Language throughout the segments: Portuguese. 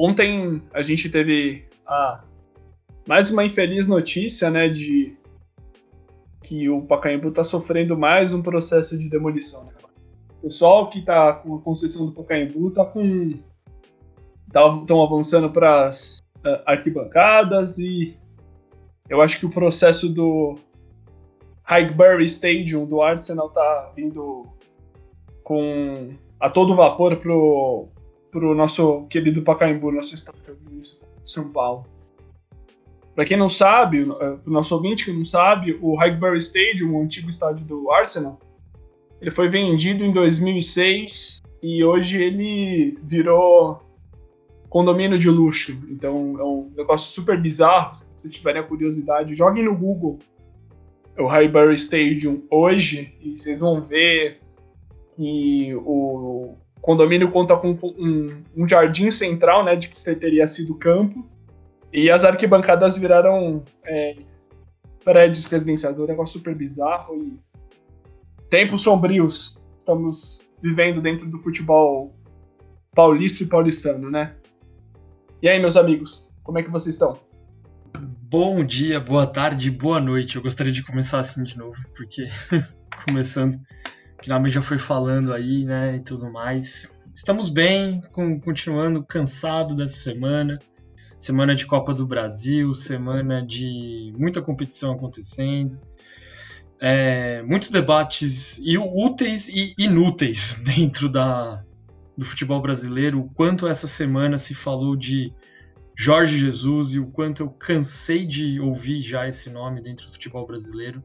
ontem a gente teve a mais uma infeliz notícia, né, de que o Pacaembu está sofrendo mais um processo de demolição. Né? O pessoal que está com a concessão do Pacaembu está com estão tá, avançando para as uh, arquibancadas e eu acho que o processo do Highbury Stadium do Arsenal tá vindo com a todo vapor pro, pro nosso querido Pacaembu, nosso estado de São Paulo. Para quem não sabe, para o nosso ouvinte que não sabe, o Highbury Stadium, o antigo estádio do Arsenal, ele foi vendido em 2006 e hoje ele virou condomínio de luxo. Então é um negócio super bizarro. Se vocês tiverem a curiosidade, joguem no Google o Highbury Stadium hoje e vocês vão ver que o condomínio conta com um, um jardim central, né, de que teria sido campo, e as arquibancadas viraram é, prédios residenciais. É um negócio super bizarro e tempos sombrios estamos vivendo dentro do futebol paulista e paulistano, né? E aí, meus amigos, como é que vocês estão? Bom dia, boa tarde, boa noite. Eu gostaria de começar assim de novo, porque começando, que na já foi falando aí, né, e tudo mais. Estamos bem, com, continuando cansado dessa semana. Semana de Copa do Brasil, semana de muita competição acontecendo. É, muitos debates úteis e inúteis dentro da, do futebol brasileiro, o quanto essa semana se falou de Jorge Jesus e o quanto eu cansei de ouvir já esse nome dentro do futebol brasileiro,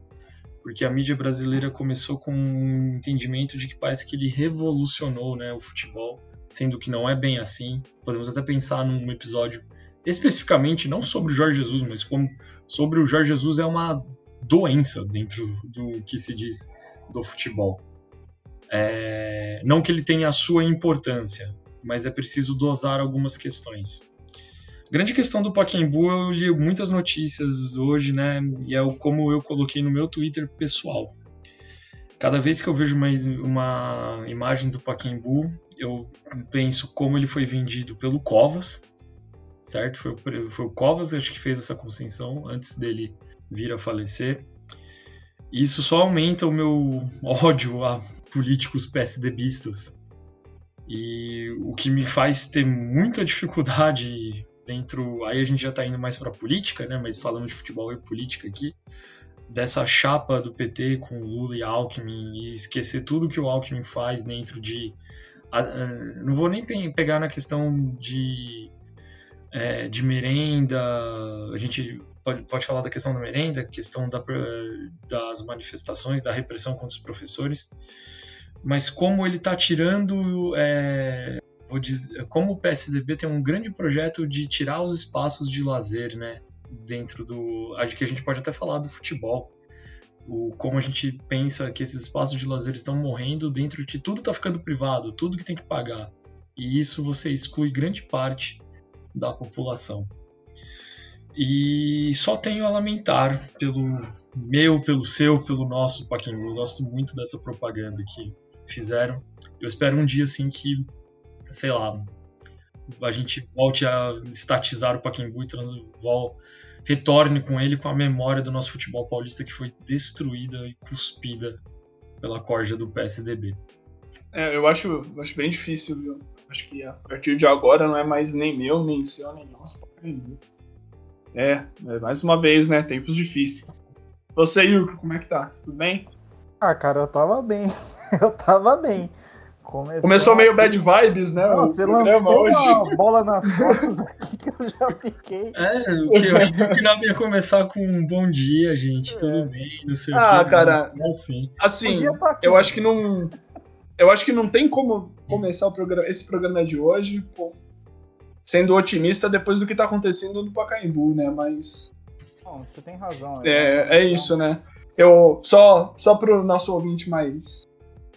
porque a mídia brasileira começou com um entendimento de que parece que ele revolucionou né, o futebol, sendo que não é bem assim. Podemos até pensar num episódio especificamente não sobre o Jorge Jesus, mas como sobre o Jorge Jesus é uma doença dentro do que se diz do futebol. É, não que ele tenha a sua importância, mas é preciso dosar algumas questões. Grande questão do Pacaembu, eu li muitas notícias hoje, né? E é como eu coloquei no meu Twitter pessoal. Cada vez que eu vejo uma, uma imagem do Pacaembu, eu penso como ele foi vendido pelo Covas, certo? Foi, foi o Covas acho que fez essa concessão antes dele vir a falecer. E isso só aumenta o meu ódio a políticos PSDBistas. E o que me faz ter muita dificuldade dentro. Aí a gente já está indo mais para política, né? Mas falando de futebol e política aqui, dessa chapa do PT com Lula e Alckmin e esquecer tudo que o Alckmin faz dentro de. Não vou nem pegar na questão de, é, de merenda, a gente pode, pode falar da questão da merenda, questão da, das manifestações, da repressão contra os professores, mas como ele está tirando, é, como o PSDB tem um grande projeto de tirar os espaços de lazer, né, dentro do, acho que a gente pode até falar do futebol, o, como a gente pensa que esses espaços de lazer estão morrendo dentro de tudo está ficando privado, tudo que tem que pagar, e isso você exclui grande parte da população. E só tenho a lamentar pelo meu, pelo seu, pelo nosso Pacaembu. Eu gosto muito dessa propaganda que fizeram. Eu espero um dia assim que, sei lá, a gente volte a estatizar o Pacaembu e transvol, retorne com ele com a memória do nosso futebol paulista que foi destruída e cuspida pela corja do PSDB. É, eu acho, eu acho bem difícil, viu? Acho que a partir de agora não é mais nem meu, nem seu, nem nosso Pacaembu. É, é, mais uma vez, né? Tempos difíceis. Você, Yuko, como é que tá? Tudo bem? Ah, cara, eu tava bem. eu tava bem. Começou, Começou meio bad vibes, né? Não, você lançou hoje. uma bola nas costas aqui que eu já fiquei. É, o que eu achei que o final ia começar com um bom dia, gente. É. Tudo bem, não sei ah, o que. Ah, cara, assim. Assim, eu acho que não. Eu acho que não tem como começar o programa, esse programa de hoje sendo otimista depois do que tá acontecendo no Pacaembu, né? Mas. Bom, você tem razão. É, é isso, né? Eu, só, só pro nosso ouvinte mais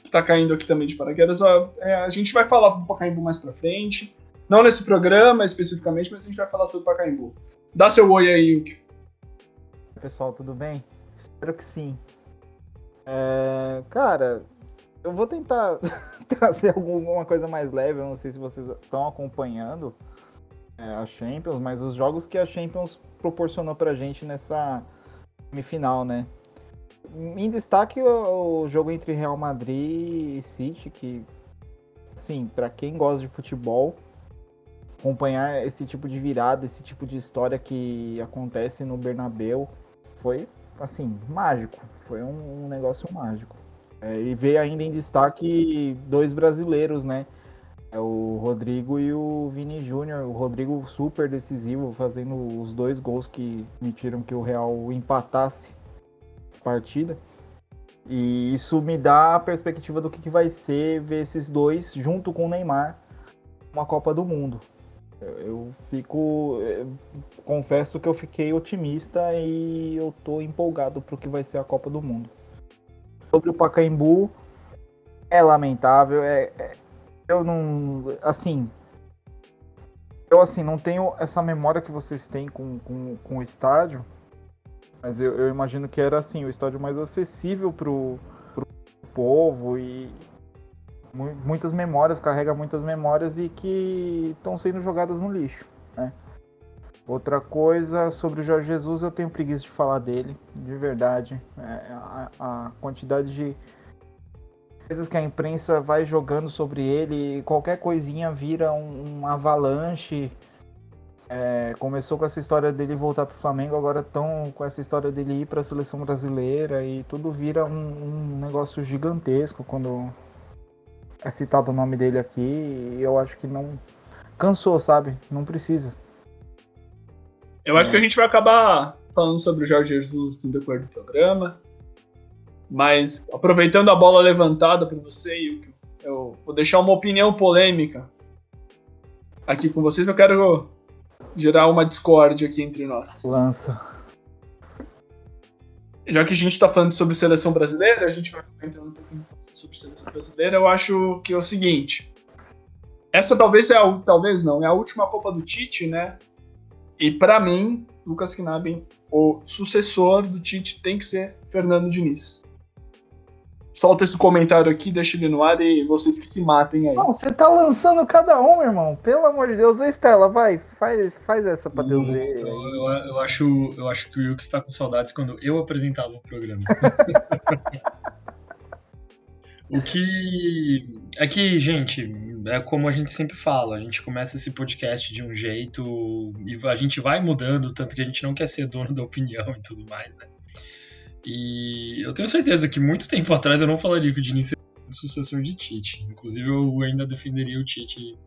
tá caindo aqui também de paraquedas, ó, é, a gente vai falar do Pacaembu mais pra frente. Não nesse programa especificamente, mas a gente vai falar sobre o Pacaembu. Dá seu oi aí, Yuki. Pessoal, tudo bem? Espero que sim. É, cara, eu vou tentar trazer alguma coisa mais leve, eu não sei se vocês estão acompanhando, é, a Champions, mas os jogos que a Champions proporcionou pra gente nessa semifinal, né? Em destaque o, o jogo entre Real Madrid e City, que, assim, para quem gosta de futebol, acompanhar esse tipo de virada, esse tipo de história que acontece no Bernabeu, foi, assim, mágico. Foi um, um negócio mágico. É, e veio ainda em destaque dois brasileiros, né? É o Rodrigo e o Vini Júnior. O Rodrigo super decisivo, fazendo os dois gols que permitiram que o Real empatasse partida. E isso me dá a perspectiva do que, que vai ser ver esses dois junto com o Neymar uma Copa do Mundo. Eu fico. Eu confesso que eu fiquei otimista e eu tô empolgado pro que vai ser a Copa do Mundo. Sobre o Pacaembu, é lamentável. É, é, eu não. Assim. Eu, assim, não tenho essa memória que vocês têm com, com, com o estádio. Mas eu, eu, imagino que era, assim, o estádio mais acessível pro, pro povo e muitas memórias, carrega muitas memórias e que estão sendo jogadas no lixo, né? Outra coisa sobre o Jorge Jesus, eu tenho preguiça de falar dele, de verdade. É, a, a, quantidade de coisas que a imprensa vai jogando sobre ele, qualquer coisinha vira um, um avalanche. É, começou com essa história dele voltar para o Flamengo, agora estão com essa história dele ir para a seleção brasileira e tudo vira um, um negócio gigantesco quando é citado o nome dele aqui e eu acho que não cansou, sabe? Não precisa. Eu acho é. que a gente vai acabar falando sobre o Jorge Jesus no decorrer do programa. Mas aproveitando a bola levantada para você, eu vou deixar uma opinião polêmica aqui com vocês. Eu quero gerar uma discórdia aqui entre nós. Lança. Já que a gente está falando sobre seleção brasileira, a gente vai entrando um pouquinho sobre seleção brasileira, eu acho que é o seguinte. Essa talvez é a talvez não, é a última Copa do Tite, né? E para mim, Lucas Knaben, o sucessor do Tite tem que ser Fernando Diniz. Solta esse comentário aqui, deixa ele no ar e vocês que se matem aí. Não, você tá lançando cada um, irmão. Pelo amor de Deus. Ô, Estela, vai, faz, faz essa pra Deus ver. Eu, eu, eu, acho, eu acho que o Yuki está com saudades quando eu apresentava o programa. O que. É que, gente, é como a gente sempre fala, a gente começa esse podcast de um jeito e a gente vai mudando, tanto que a gente não quer ser dono da opinião e tudo mais, né? E eu tenho certeza que muito tempo atrás eu não falaria que o Diniz seria o sucessor de Tite. Inclusive, eu ainda defenderia o Tite.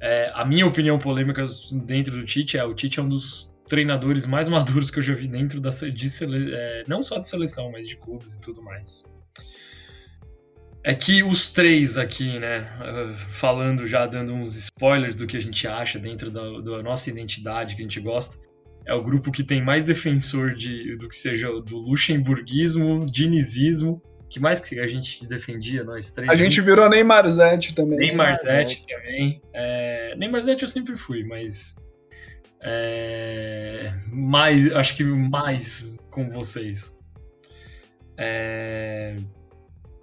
É, a minha opinião polêmica dentro do Tite é: o Tite é um dos treinadores mais maduros que eu já vi dentro da, de, é, não só de seleção, mas de clubes e tudo mais. É que os três aqui, né, falando já, dando uns spoilers do que a gente acha dentro da, da nossa identidade que a gente gosta, é o grupo que tem mais defensor de, do que seja do luxemburguismo, dinizismo, que mais que a gente defendia, nós três. A gente virou Neymarzete também. Neymarzete também. É, Neymarzete eu sempre fui, mas... É, mais, acho que mais com vocês. É,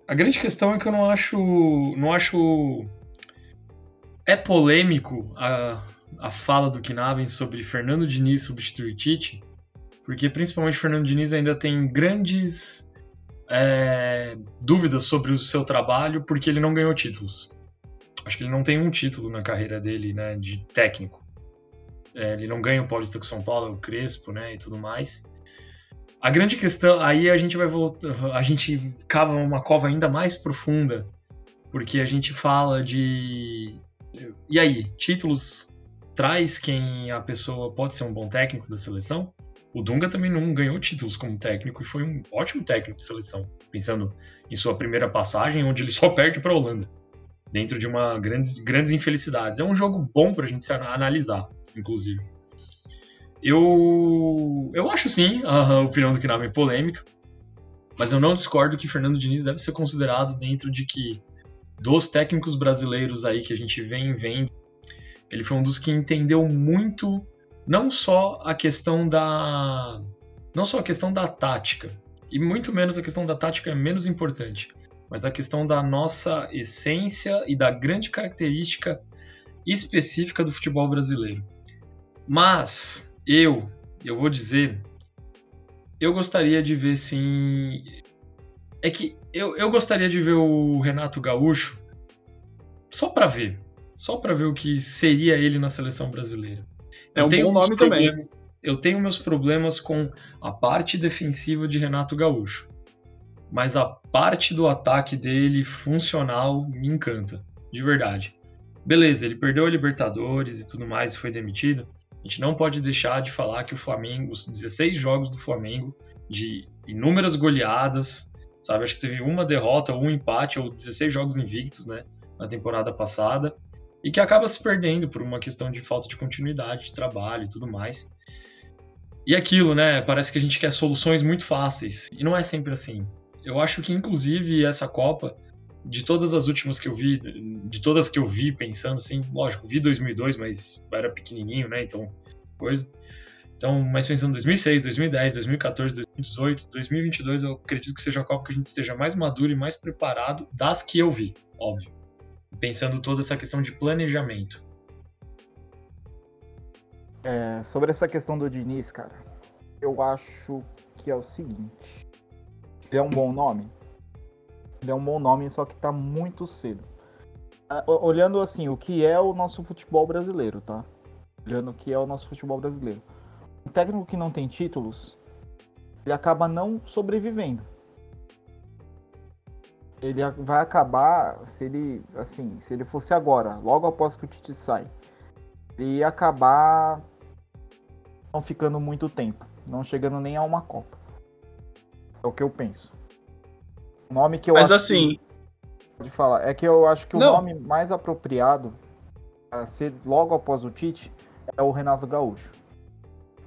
a grande questão é que eu não acho. Não acho. É polêmico a, a fala do Knaben sobre Fernando Diniz substituir Tite, porque principalmente Fernando Diniz ainda tem grandes é, dúvidas sobre o seu trabalho, porque ele não ganhou títulos. Acho que ele não tem um título na carreira dele, né, de técnico. É, ele não ganha o Paulista com São Paulo, o Crespo, né, e tudo mais. A grande questão, aí a gente vai voltar, a gente cava uma cova ainda mais profunda, porque a gente fala de e aí, títulos traz quem a pessoa pode ser um bom técnico da seleção? O Dunga também não ganhou títulos como técnico e foi um ótimo técnico de seleção, pensando em sua primeira passagem, onde ele só perde para a Holanda, dentro de uma grande, grandes infelicidades. É um jogo bom para a gente analisar, inclusive. Eu, eu acho sim a, opinião do Knaben polêmica, mas eu não discordo que Fernando Diniz deve ser considerado dentro de que dos técnicos brasileiros aí que a gente vem vendo, ele foi um dos que entendeu muito não só a questão da não só a questão da tática, e muito menos a questão da tática é menos importante, mas a questão da nossa essência e da grande característica específica do futebol brasileiro. Mas eu, eu vou dizer, eu gostaria de ver sim. É que eu, eu gostaria de ver o Renato Gaúcho só para ver, só para ver o que seria ele na seleção brasileira. É um bom nome também. Eu tenho meus problemas com a parte defensiva de Renato Gaúcho, mas a parte do ataque dele funcional me encanta, de verdade. Beleza, ele perdeu a Libertadores e tudo mais e foi demitido. A gente não pode deixar de falar que o Flamengo, os 16 jogos do Flamengo, de inúmeras goleadas, sabe? Acho que teve uma derrota, um empate, ou 16 jogos invictos, né? Na temporada passada. E que acaba se perdendo por uma questão de falta de continuidade de trabalho e tudo mais. E aquilo, né? Parece que a gente quer soluções muito fáceis. E não é sempre assim. Eu acho que, inclusive, essa Copa, de todas as últimas que eu vi, de todas que eu vi pensando assim, lógico, vi 2002, mas era pequenininho, né? Então, coisa. Então, mas pensando em 2006, 2010, 2014, 2018, 2022, eu acredito que seja a Copa que a gente esteja mais maduro e mais preparado das que eu vi, óbvio. Pensando toda essa questão de planejamento. É, sobre essa questão do Diniz, cara, eu acho que é o seguinte. Ele é um bom nome? Ele é um bom nome, só que tá muito cedo. É, olhando assim, o que é o nosso futebol brasileiro, tá? Olhando o que é o nosso futebol brasileiro um técnico que não tem títulos, ele acaba não sobrevivendo. Ele vai acabar, se ele, assim, se ele fosse agora, logo após que o Tite sai, ele ia acabar não ficando muito tempo, não chegando nem a uma Copa. É o que eu penso. O nome que eu Mas assim, pode falar, é que eu acho que não. o nome mais apropriado a ser logo após o Tite é o Renato Gaúcho.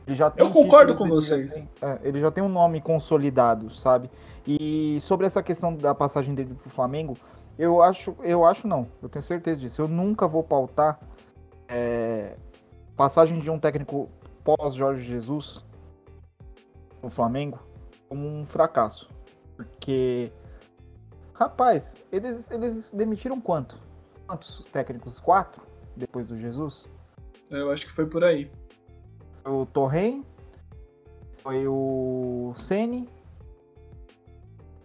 Ele já Eu concordo com vocês. Ele já, tem, é, ele já tem um nome consolidado, sabe? E sobre essa questão da passagem dele pro Flamengo, eu acho, eu acho não, eu tenho certeza disso. Eu nunca vou pautar é, passagem de um técnico pós Jorge Jesus no Flamengo como um fracasso. Porque, rapaz, eles, eles demitiram quanto? Quantos técnicos? Quatro? Depois do Jesus? Eu acho que foi por aí o Torren, foi o Sene,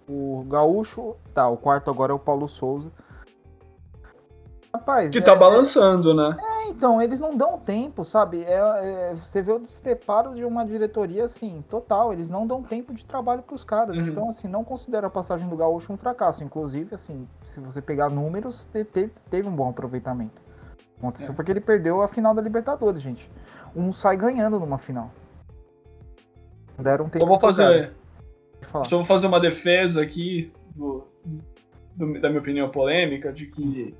o Gaúcho, tá, o quarto agora é o Paulo Souza. Rapaz, que tá é, tá balançando, né? É, então, eles não dão tempo, sabe? É, é, você vê o despreparo de uma diretoria, assim, total. Eles não dão tempo de trabalho pros caras. Uhum. Então, assim, não considero a passagem do Gaúcho um fracasso. Inclusive, assim, se você pegar números, teve, teve um bom aproveitamento. Aconteceu é. foi que ele perdeu a final da Libertadores, gente um sai ganhando numa final. Deram tempo. Eu vou fazer. Só vou fazer uma defesa aqui do, do, da minha opinião polêmica de que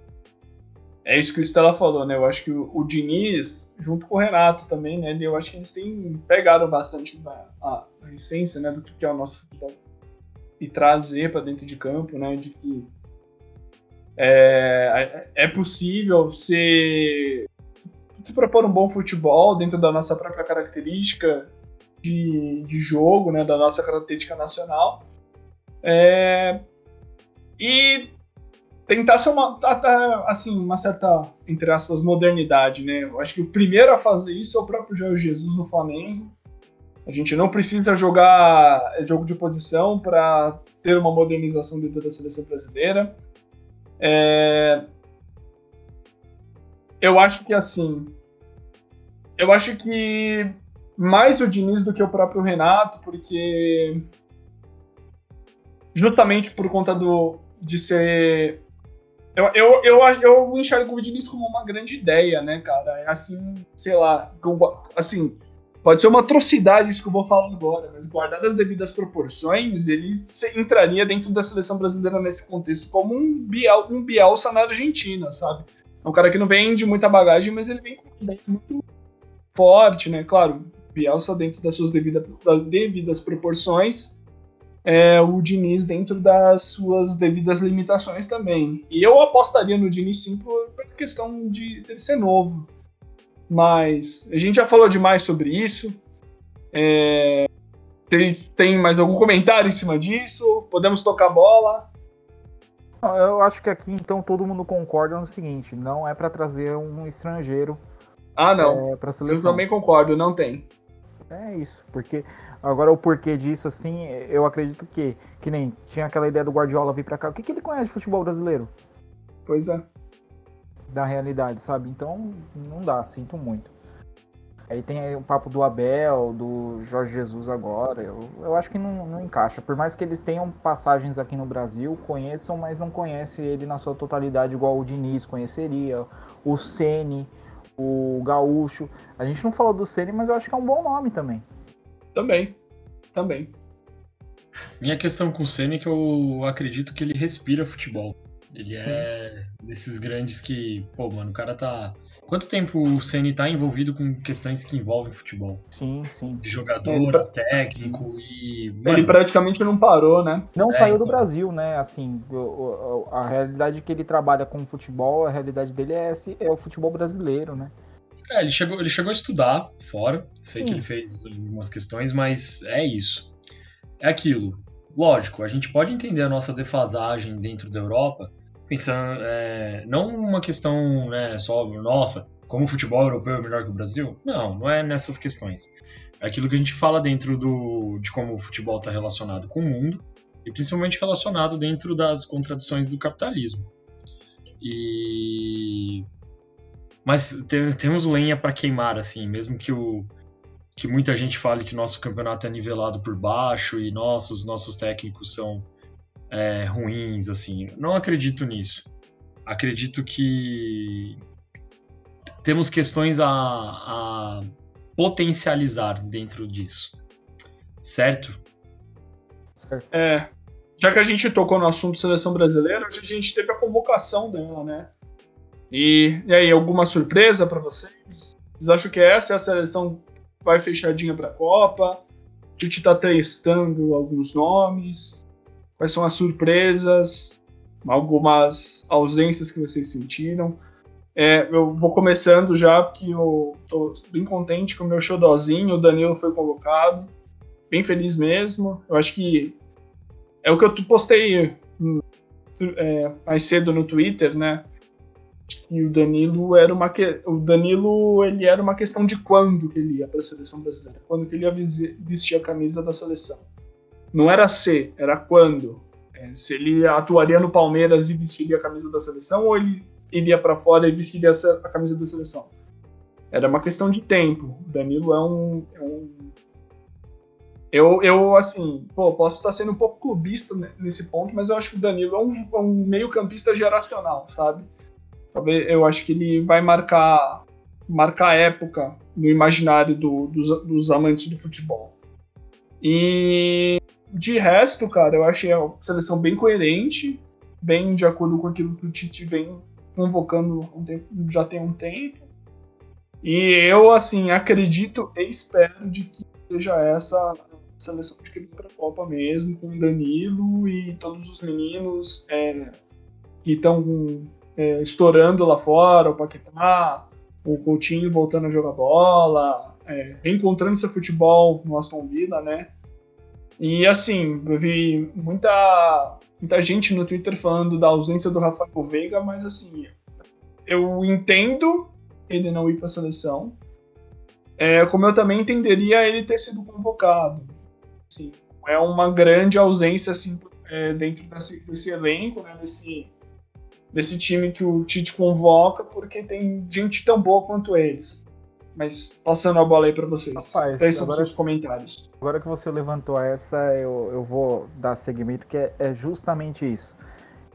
é isso que o Stella falou, né? Eu acho que o, o Diniz, junto com o Renato também, né? Eu acho que eles têm pegado bastante a, a, essência, né, do que é o nosso futebol e trazer para dentro de campo, né? De que é, é possível ser se propor um bom futebol dentro da nossa própria característica de, de jogo, né, da nossa característica nacional. É, e tentar ser uma, assim, uma certa, entre aspas, modernidade, né? Eu acho que o primeiro a fazer isso é o próprio Jorge Jesus no Flamengo. A gente não precisa jogar jogo de posição para ter uma modernização dentro da seleção brasileira. É, eu acho que assim. Eu acho que mais o Diniz do que o próprio Renato, porque. Justamente por conta do, de ser. Eu, eu, eu, eu enxergo o Diniz como uma grande ideia, né, cara? É assim, sei lá. Assim, pode ser uma atrocidade isso que eu vou falar agora, mas guardado as devidas proporções, ele entraria dentro da seleção brasileira nesse contexto como um, Biel, um Bielsa na Argentina, sabe? É um cara que não vem de muita bagagem, mas ele vem com uma ideia muito forte, né? Claro, Bielsa dentro das suas devidas, devidas proporções, é, o Diniz dentro das suas devidas limitações também. E eu apostaria no Diniz sim por, por questão de ele ser novo. Mas a gente já falou demais sobre isso. É, vocês têm mais algum comentário em cima disso? Podemos tocar bola? Eu acho que aqui então todo mundo concorda no seguinte: não é para trazer um estrangeiro. Ah, não. É. Eu também concordo, não tem. É isso, porque agora o porquê disso, assim, eu acredito que, que nem tinha aquela ideia do Guardiola vir para cá. O que, que ele conhece de futebol brasileiro? Pois é. Da realidade, sabe? Então não dá, sinto muito. Aí tem aí o papo do Abel, do Jorge Jesus agora. Eu, eu acho que não, não encaixa. Por mais que eles tenham passagens aqui no Brasil, conheçam, mas não conhecem ele na sua totalidade, igual o Diniz conheceria, o Sene, o Gaúcho. A gente não falou do Sene, mas eu acho que é um bom nome também. Também. Também. Minha questão com o Sene é que eu acredito que ele respira futebol. Ele é desses grandes que, pô, mano, o cara tá Quanto tempo o Ceni está envolvido com questões que envolvem futebol? Sim, sim. De jogador, técnico e. Mano, ele praticamente não parou, né? Não é, saiu então... do Brasil, né? Assim, a realidade que ele trabalha com futebol, a realidade dele é, esse, é o futebol brasileiro, né? É, ele chegou, ele chegou a estudar fora. Sei sim. que ele fez algumas questões, mas é isso. É aquilo. Lógico, a gente pode entender a nossa defasagem dentro da Europa pensando, é, não uma questão né, só, nossa, como o futebol europeu é melhor que o Brasil? Não, não é nessas questões. É aquilo que a gente fala dentro do, de como o futebol está relacionado com o mundo e principalmente relacionado dentro das contradições do capitalismo. E mas tem, temos lenha para queimar assim, mesmo que o que muita gente fale que nosso campeonato é nivelado por baixo e nossos nossos técnicos são é, ruins, assim. Não acredito nisso. Acredito que temos questões a, a potencializar dentro disso. Certo? É. Já que a gente tocou no assunto seleção brasileira, a gente teve a convocação dela, né? E, e aí, alguma surpresa para vocês? Vocês acham que essa é a seleção que vai fechadinha para a Copa? A gente tá testando alguns nomes. Quais são as surpresas, algumas ausências que vocês sentiram? É, eu vou começando já, porque eu tô bem contente com o meu showzinho. O Danilo foi convocado. Bem feliz mesmo. Eu acho que é o que eu postei é, mais cedo no Twitter, né? E o Danilo era uma que... o Danilo ele era uma questão de quando que ele ia para a seleção brasileira, quando que ele ia vestir a camisa da seleção. Não era se, era quando. É, se ele atuaria no Palmeiras e vestiria a camisa da seleção, ou ele iria para fora e vestiria a camisa da seleção. Era uma questão de tempo. O Danilo é um. É um... Eu, eu, assim, pô, posso estar sendo um pouco clubista nesse ponto, mas eu acho que o Danilo é um, é um meio-campista geracional, sabe? Talvez eu acho que ele vai marcar marcar época no imaginário do, dos, dos amantes do futebol. E de resto, cara, eu achei a seleção bem coerente, bem de acordo com aquilo que o Tite vem convocando já tem um tempo. E eu, assim, acredito e espero de que seja essa seleção de que para a Copa mesmo, com o Danilo e todos os meninos é, que estão é, estourando lá fora, o Paquetá, o Coutinho voltando a jogar bola, é, reencontrando seu futebol no Aston Villa, né? E assim, eu vi muita, muita gente no Twitter falando da ausência do Rafael Veiga, mas assim, eu entendo ele não ir para a seleção, é, como eu também entenderia ele ter sido convocado. Assim, é uma grande ausência assim, é, dentro desse, desse elenco, né, desse, desse time que o Tite convoca, porque tem gente tão boa quanto eles. Mas passando a bola aí para vocês. Rapaz, Quais são os seus comentários? Agora que você levantou essa, eu, eu vou dar segmento, que é, é justamente isso.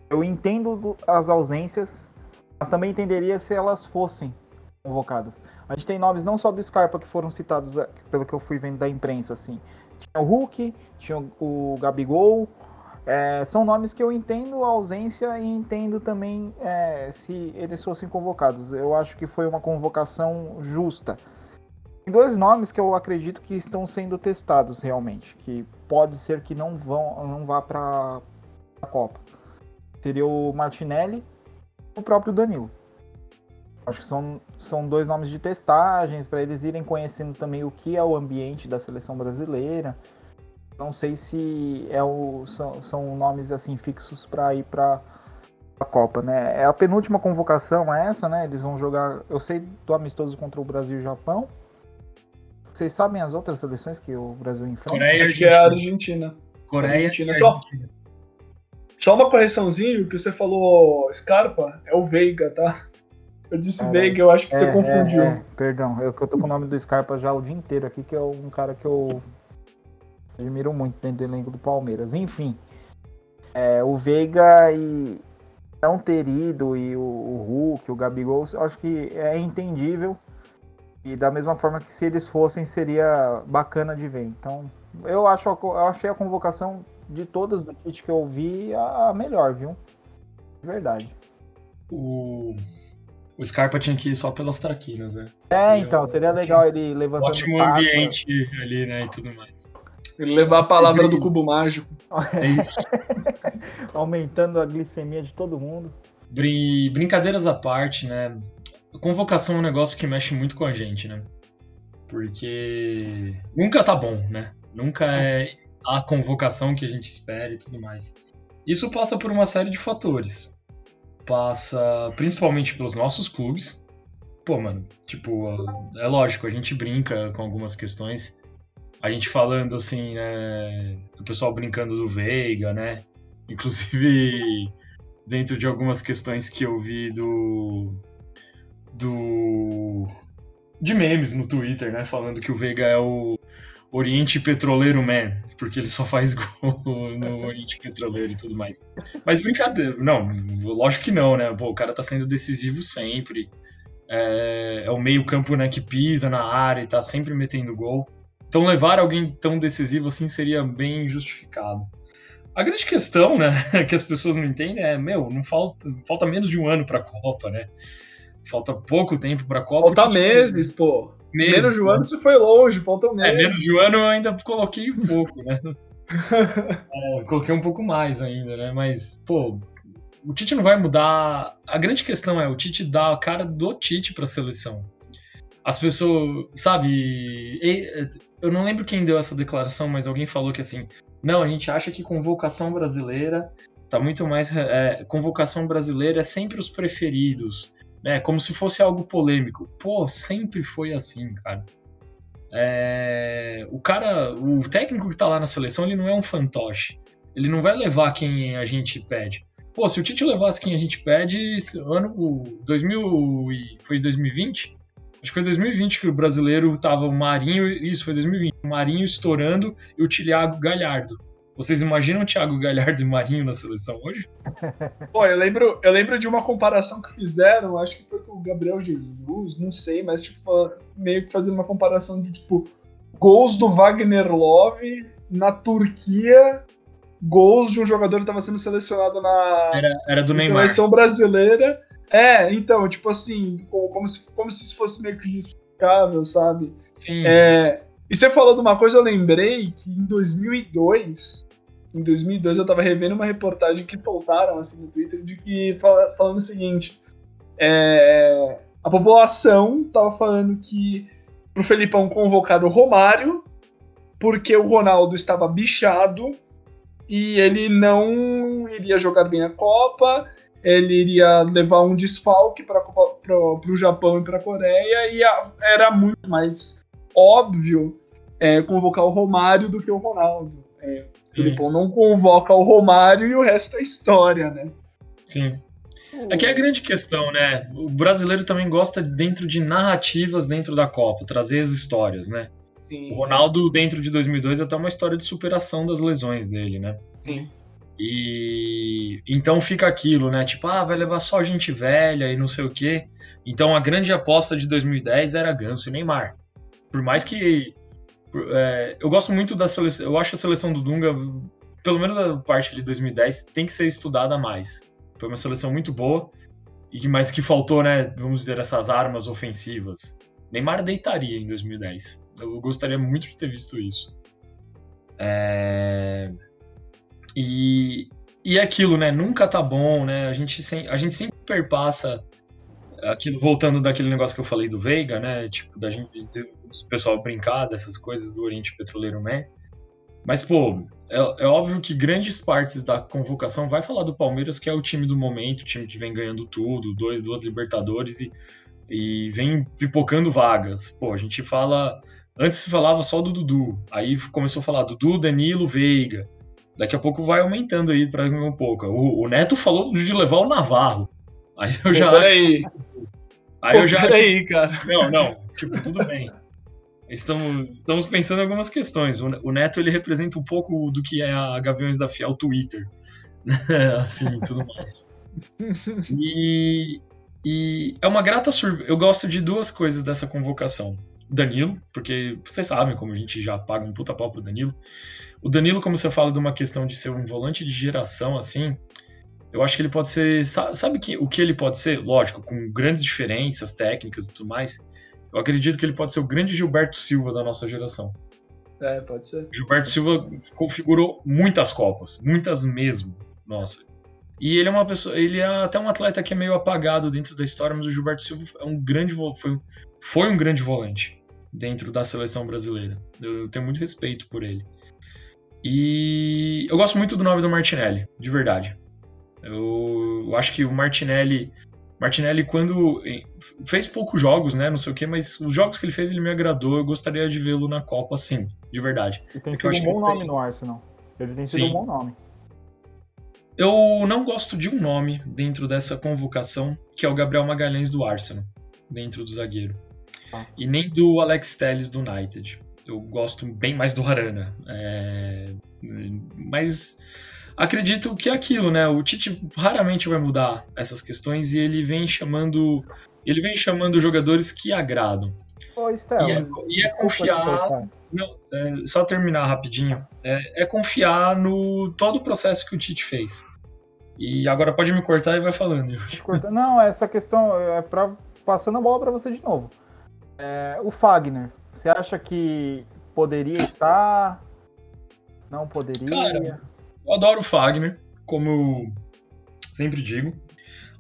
Eu entendo as ausências, mas também entenderia se elas fossem convocadas. A gente tem nomes não só do Scarpa que foram citados, é, pelo que eu fui vendo da imprensa, assim. Tinha o Hulk, tinha o Gabigol, é, são nomes que eu entendo a ausência e entendo também é, se eles fossem convocados. Eu acho que foi uma convocação justa. Tem dois nomes que eu acredito que estão sendo testados realmente, que pode ser que não vão, não vá para a Copa. Seria o Martinelli e o próprio Danilo. Acho que são, são dois nomes de testagens para eles irem conhecendo também o que é o ambiente da seleção brasileira não sei se é o, são, são nomes assim fixos para ir para a Copa, né? É a penúltima convocação é essa, né? Eles vão jogar, eu sei do amistoso contra o Brasil e o Japão. Vocês sabem as outras seleções que o Brasil enfrenta? Coreia que é a Argentina. Coreia Argentina. Só, só uma correçãozinha, que você falou Scarpa, é o Veiga, tá? Eu disse é, Veiga, eu acho que é, você confundiu. É, é. Perdão, eu, eu tô com o nome do Scarpa já o dia inteiro aqui, que é um cara que eu admiro muito dentro do elenco do Palmeiras. Enfim, é, o Veiga e não ter ido e o, o Hulk, o Gabigol, eu acho que é entendível. E da mesma forma que se eles fossem, seria bacana de ver. Então, eu acho eu achei a convocação de todas do kit que eu vi a melhor, viu? De verdade. O, o Scarpa tinha que ir só pelas traquinas, né? É, seria então, seria legal ele levantando Ótimo taça. ambiente ali, né, e tudo mais. Ele levar a palavra do cubo mágico. É isso. Aumentando a glicemia de todo mundo. Brin brincadeiras à parte, né? Convocação é um negócio que mexe muito com a gente, né? Porque nunca tá bom, né? Nunca é a convocação que a gente espera e tudo mais. Isso passa por uma série de fatores. Passa principalmente pelos nossos clubes. Pô, mano, tipo, é lógico, a gente brinca com algumas questões. A gente falando assim, né? O pessoal brincando do Veiga, né? Inclusive, dentro de algumas questões que eu vi do. do. de memes no Twitter, né? Falando que o Veiga é o Oriente Petroleiro Man, porque ele só faz gol no Oriente Petroleiro e tudo mais. Mas brincadeira, não, lógico que não, né? Pô, o cara tá sendo decisivo sempre. É, é o meio-campo né, que pisa na área e tá sempre metendo gol. Então levar alguém tão decisivo assim seria bem justificado. A grande questão, né, que as pessoas não entendem é, meu, não falta, falta menos de um ano para a Copa, né? Falta pouco tempo para a Copa. Falta meses, pô. Meses, menos de um ano você foi longe, faltam meses. É, menos de um ano eu ainda coloquei um pouco, né? é, coloquei um pouco mais ainda, né? Mas, pô, o Tite não vai mudar. A grande questão é o Tite dá a cara do Tite para a seleção. As pessoas, sabe? Eu não lembro quem deu essa declaração, mas alguém falou que assim, não, a gente acha que convocação brasileira tá muito mais. É, convocação brasileira é sempre os preferidos né? Como se fosse algo polêmico. Pô, sempre foi assim, cara. É... O cara, o técnico que tá lá na seleção, ele não é um fantoche. Ele não vai levar quem a gente pede. Pô, se o Tite levasse quem a gente pede, ano 2000 e foi 2020? Acho que foi 2020 que o brasileiro tava o Marinho, isso foi 2020, o Marinho estourando e o Thiago Galhardo. Vocês imaginam o Thiago Galhardo e Marinho na seleção hoje? Pô, eu lembro, eu lembro de uma comparação que fizeram, acho que foi com o Gabriel Jesus, não sei, mas tipo, meio que fazendo uma comparação de tipo gols do Wagner Love na Turquia, gols de um jogador que estava sendo selecionado na, era, era do Neymar. seleção brasileira. É, então, tipo assim, como se, como se isso fosse meio que justificável, sabe? Sim. É, e você falou de uma coisa, eu lembrei que em 2002, em 2002 eu tava revendo uma reportagem que soltaram assim no Twitter de que falando o seguinte, é, a população tava falando que pro Felipão convocar o Romário porque o Ronaldo estava bichado e ele não iria jogar bem a Copa, ele iria levar um desfalque para o Japão e para a Coreia e a, era muito mais óbvio é, convocar o Romário do que o Ronaldo. É, o Filipão não convoca o Romário e o resto é história, né? Sim. Aqui é a grande questão, né? O brasileiro também gosta dentro de narrativas dentro da Copa, trazer as histórias, né? Sim. O Ronaldo, dentro de 2002, é até uma história de superação das lesões dele, né? Sim. E então fica aquilo, né? Tipo, ah, vai levar só gente velha e não sei o quê. Então a grande aposta de 2010 era Ganso e Neymar. Por mais que é, eu gosto muito da seleção. Eu acho a seleção do Dunga, pelo menos a parte de 2010, tem que ser estudada mais. Foi uma seleção muito boa, e mas que faltou, né? Vamos dizer, essas armas ofensivas. Neymar deitaria em 2010. Eu gostaria muito de ter visto isso. É... E, e é aquilo, né? Nunca tá bom, né? A gente, sem, a gente sempre perpassa aquilo voltando daquele negócio que eu falei do Veiga, né? Tipo, da gente, do pessoal brincar dessas coisas do Oriente Petroleiro Man. Mas, pô, é, é, óbvio que grandes partes da convocação vai falar do Palmeiras, que é o time do momento, o time que vem ganhando tudo, dois, duas Libertadores e, e vem pipocando vagas. Pô, a gente fala. Antes se falava só do Dudu, aí começou a falar Dudu, Danilo, Veiga. Daqui a pouco vai aumentando aí para um pouco. O, o, Neto falou de levar o Navarro. Aí eu já Pô, acho. Aí, aí Pô, eu já acho. Peraí, cara. Não, não. Tipo, tudo bem. Estamos, estamos pensando em algumas questões. O Neto ele representa um pouco do que é a Gaviões da Fiel Twitter, assim, tudo mais. E, e é uma grata surpresa. Eu gosto de duas coisas dessa convocação. Danilo, porque vocês sabem como a gente já paga um puta pau pro Danilo. O Danilo, como você fala de uma questão de ser um volante de geração, assim, eu acho que ele pode ser. Sabe que, o que ele pode ser? Lógico, com grandes diferenças técnicas e tudo mais. Eu acredito que ele pode ser o grande Gilberto Silva da nossa geração. É, pode ser. Gilberto Silva configurou muitas Copas, muitas mesmo. Nossa. E ele é uma pessoa, ele é até um atleta que é meio apagado dentro da história, mas o Gilberto Silva é um grande foi, foi um grande volante dentro da seleção brasileira. Eu tenho muito respeito por ele. E eu gosto muito do nome do Martinelli, de verdade. Eu, eu acho que o Martinelli Martinelli, quando fez poucos jogos, né? Não sei o que, mas os jogos que ele fez, ele me agradou. Eu gostaria de vê-lo na Copa, sim, de verdade. E tem sido um bom nome tem... no Arsenal. Ele tem sido sim. um bom nome. Eu não gosto de um nome dentro dessa convocação, que é o Gabriel Magalhães do Arsenal, dentro do zagueiro. Ah. E nem do Alex Telles do United. Eu gosto bem mais do Harana. É... Mas acredito que é aquilo, né? O Tite raramente vai mudar essas questões e ele vem chamando, ele vem chamando jogadores que agradam. Ô, Estela, e é, e é confiar. Não, é, só terminar rapidinho. É, é, confiar no todo o processo que o Tite fez. E agora pode me cortar e vai falando. Não, essa questão é para passando a bola para você de novo. É, o Fagner, você acha que poderia estar? Não poderia? Cara, eu adoro o Fagner, como eu sempre digo.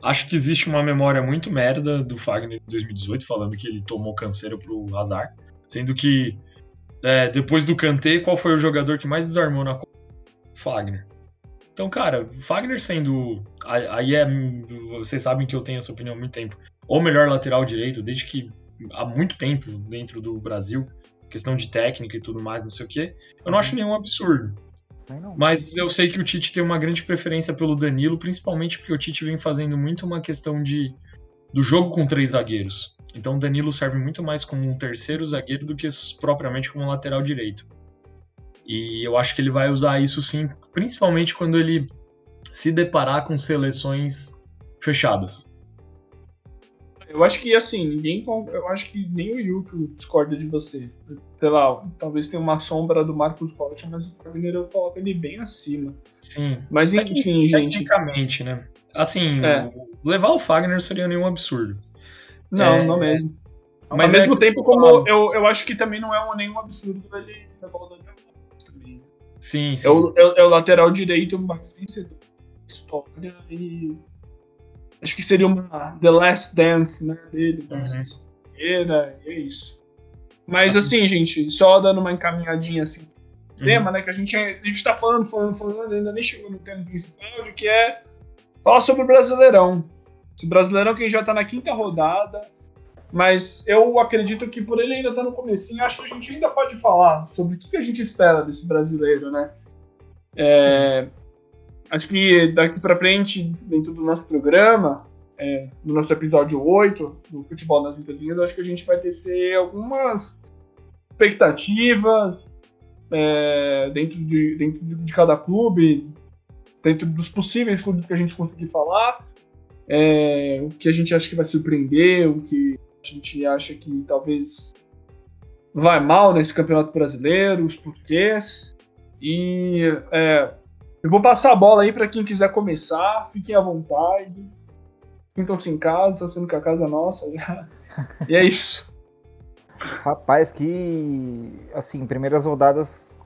Acho que existe uma memória muito merda do Fagner em 2018, falando que ele tomou canseiro pro azar. Sendo que, é, depois do Kanté, qual foi o jogador que mais desarmou na Copa? Fagner. Então, cara, Fagner sendo. Aí é. Vocês sabem que eu tenho essa opinião há muito tempo. Ou melhor lateral direito, desde que há muito tempo dentro do Brasil, questão de técnica e tudo mais, não sei o quê. Eu não acho nenhum absurdo. Mas eu sei que o Tite tem uma grande preferência pelo Danilo, principalmente porque o Tite vem fazendo muito uma questão de do jogo com três zagueiros. Então o Danilo serve muito mais como um terceiro zagueiro do que propriamente como um lateral direito. E eu acho que ele vai usar isso sim, principalmente quando ele se deparar com seleções fechadas. Eu acho que assim, ninguém. Eu acho que nem o Yuki discorda de você. Sei lá, talvez tenha uma sombra do Marcos Rocha, mas o Fagner eu coloco ele bem acima. Sim. Mas enfim, gente. Tecnicamente, né? Assim, é. levar o Fagner seria nenhum absurdo. Não, é, não mesmo. Mas ao mesmo é tempo, como eu, eu acho que também não é nenhum absurdo ele levar o Daniel também. Sim, sim. É o, é, é o lateral direito mais vencedor da história e acho que seria uma The Last Dance né, dele, da uhum. e é isso. Mas assim, gente, só dando uma encaminhadinha assim, uhum. tema, né, que a gente, a gente tá falando, falando, falando, ainda nem chegou no tema principal, de que é falar sobre o Brasileirão. Esse Brasileirão que já tá na quinta rodada, mas eu acredito que por ele ainda tá no comecinho, acho que a gente ainda pode falar sobre o que, que a gente espera desse brasileiro, né? É, acho que daqui para frente, dentro do nosso programa, é, no nosso episódio 8 do Futebol nas Entrelinhas, acho que a gente vai ter algumas expectativas é, dentro, de, dentro de cada clube, dentro dos possíveis clubes que a gente conseguir falar, é, o que a gente acha que vai surpreender, o que a gente acha que talvez vai mal nesse campeonato brasileiro, os porquês. E é, eu vou passar a bola aí para quem quiser começar, fiquem à vontade. Sintam-se em casa, sendo que a casa é nossa já. E é isso. Rapaz, que assim, primeiras rodadas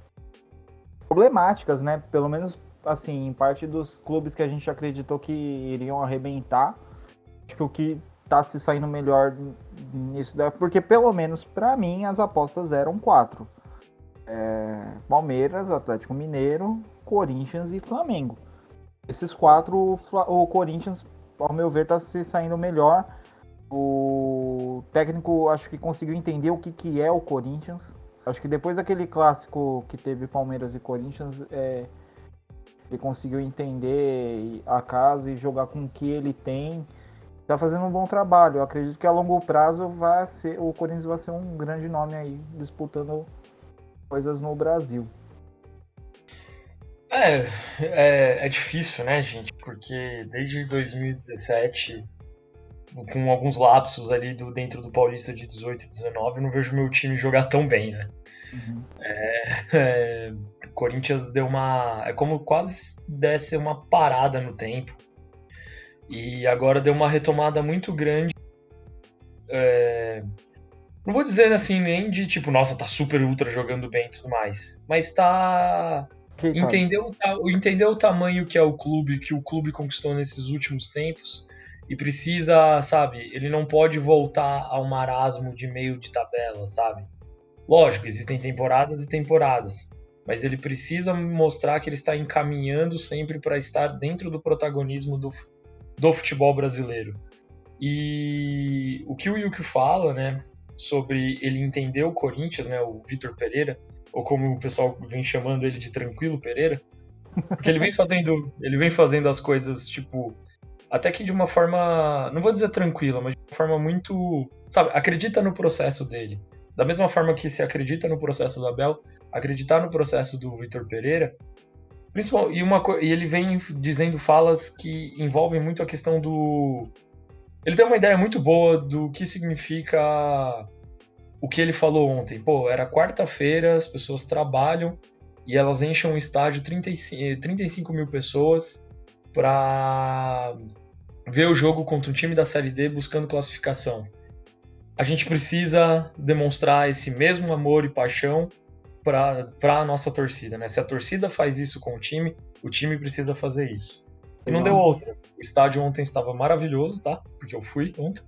problemáticas, né? Pelo menos assim, em parte dos clubes que a gente acreditou que iriam arrebentar. Acho que o que tá se saindo melhor nisso, porque pelo menos para mim as apostas eram quatro. é, Palmeiras, Atlético Mineiro, Corinthians e Flamengo. Esses quatro, o Corinthians, ao meu ver, está se saindo melhor. O técnico acho que conseguiu entender o que, que é o Corinthians. Acho que depois daquele clássico que teve Palmeiras e Corinthians, é, ele conseguiu entender a casa e jogar com o que ele tem. Está fazendo um bom trabalho. Eu acredito que a longo prazo vai ser, o Corinthians vai ser um grande nome aí, disputando coisas no Brasil. É, é, é difícil, né, gente? Porque desde 2017 com alguns lapsos ali do, dentro do Paulista de 18 e 19, eu não vejo meu time jogar tão bem, né? Uhum. É, é, o Corinthians deu uma. É como quase desse uma parada no tempo. E agora deu uma retomada muito grande. É, não vou dizer assim, nem de tipo, nossa, tá super ultra jogando bem e tudo mais. Mas tá. Entendeu, entendeu o tamanho que é o clube, que o clube conquistou nesses últimos tempos e precisa, sabe, ele não pode voltar ao marasmo de meio de tabela, sabe? Lógico, existem temporadas e temporadas, mas ele precisa mostrar que ele está encaminhando sempre para estar dentro do protagonismo do, do futebol brasileiro. E o que o Yuki fala, né, sobre ele entender o Corinthians, né, o Vitor Pereira, ou como o pessoal vem chamando ele de Tranquilo Pereira, porque ele vem fazendo, ele vem fazendo as coisas tipo até que de uma forma, não vou dizer tranquila, mas de uma forma muito, sabe, acredita no processo dele. Da mesma forma que se acredita no processo do Abel, acreditar no processo do Vitor Pereira, principal, e, uma, e ele vem dizendo falas que envolvem muito a questão do. Ele tem uma ideia muito boa do que significa o que ele falou ontem. Pô, era quarta-feira, as pessoas trabalham e elas enchem um estádio 35, 35 mil pessoas para ver o jogo contra um time da Série D buscando classificação. A gente precisa demonstrar esse mesmo amor e paixão para a nossa torcida, né? Se a torcida faz isso com o time, o time precisa fazer isso. E não deu outra. O estádio ontem estava maravilhoso, tá? Porque eu fui ontem.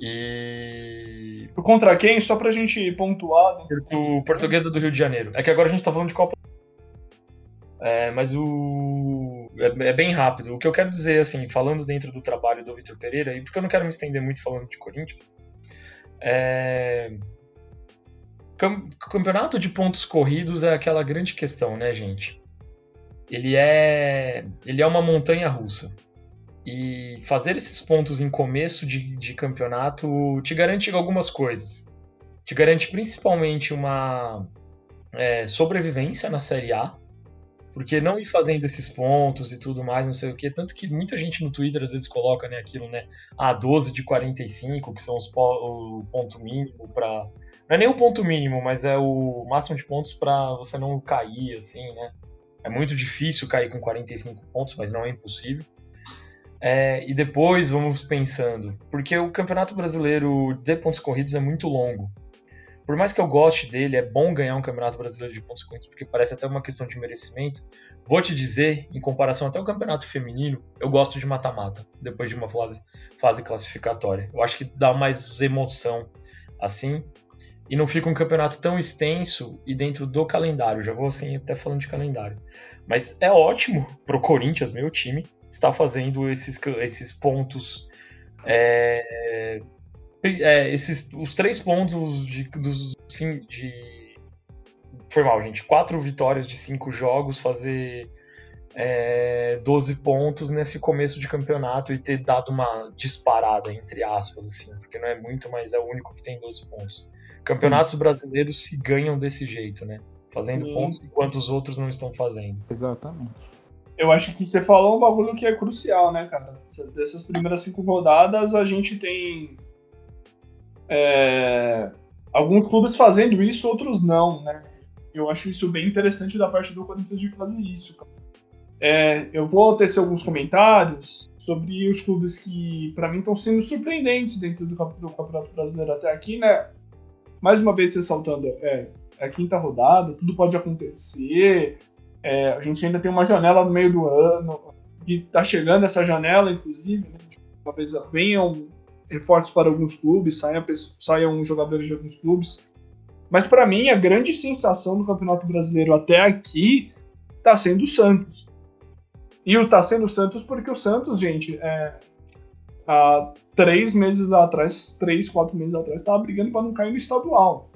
E. Contra quem? Só pra gente pontuar. Né? O Portuguesa do Rio de Janeiro. É que agora a gente tá falando de Copa. É, mas o é, é, bem rápido. O que eu quero dizer, assim, falando dentro do trabalho do Vitor Pereira, e porque eu não quero me estender muito falando de Corinthians, é... Campeonato de pontos corridos é aquela grande questão, né, gente? Ele é, ele é uma montanha russa. E fazer esses pontos em começo de, de campeonato te garante algumas coisas. Te garante principalmente uma é, sobrevivência na Série A, porque não ir fazendo esses pontos e tudo mais, não sei o que, tanto que muita gente no Twitter às vezes coloca, né, aquilo, né, a ah, 12 de 45, que são os po o ponto mínimo para não é nem o ponto mínimo, mas é o máximo de pontos para você não cair assim, né? É muito difícil cair com 45 pontos, mas não é impossível. É, e depois vamos pensando, porque o Campeonato Brasileiro de pontos corridos é muito longo por mais que eu goste dele, é bom ganhar um Campeonato Brasileiro de pontos corridos, porque parece até uma questão de merecimento. Vou te dizer, em comparação até ao Campeonato Feminino, eu gosto de mata-mata, depois de uma fase, fase classificatória. Eu acho que dá mais emoção assim, e não fica um campeonato tão extenso e dentro do calendário. Já vou assim até falando de calendário. Mas é ótimo pro Corinthians, meu time, estar fazendo esses, esses pontos é, é, esses, os três pontos de, dos sim, de. Foi mal, gente. Quatro vitórias de cinco jogos, fazer é, 12 pontos nesse começo de campeonato e ter dado uma disparada, entre aspas, assim, porque não é muito, mas é o único que tem 12 pontos. Campeonatos brasileiros se ganham desse jeito, né? Fazendo pontos enquanto os outros não estão fazendo. Exatamente. Eu acho que você falou um bagulho que é crucial, né, cara? Dessas primeiras cinco rodadas, a gente tem é, alguns clubes fazendo isso, outros não, né? Eu acho isso bem interessante da parte do Corinthians de fazer isso. É, eu vou tecer alguns comentários sobre os clubes que, para mim, estão sendo surpreendentes dentro do, do, Campeonato Brasileiro até aqui, né? Mais uma vez ressaltando, é, é a quinta rodada, tudo pode acontecer. É, a gente ainda tem uma janela no meio do ano, e tá chegando essa janela, inclusive, né? Talvez venham reforços para alguns clubes, saiam, saiam jogadores de alguns clubes. Mas para mim, a grande sensação do Campeonato Brasileiro até aqui está sendo o Santos. E está sendo o Santos porque o Santos, gente, é, há três meses atrás, três, quatro meses atrás, estava brigando para não cair no estadual.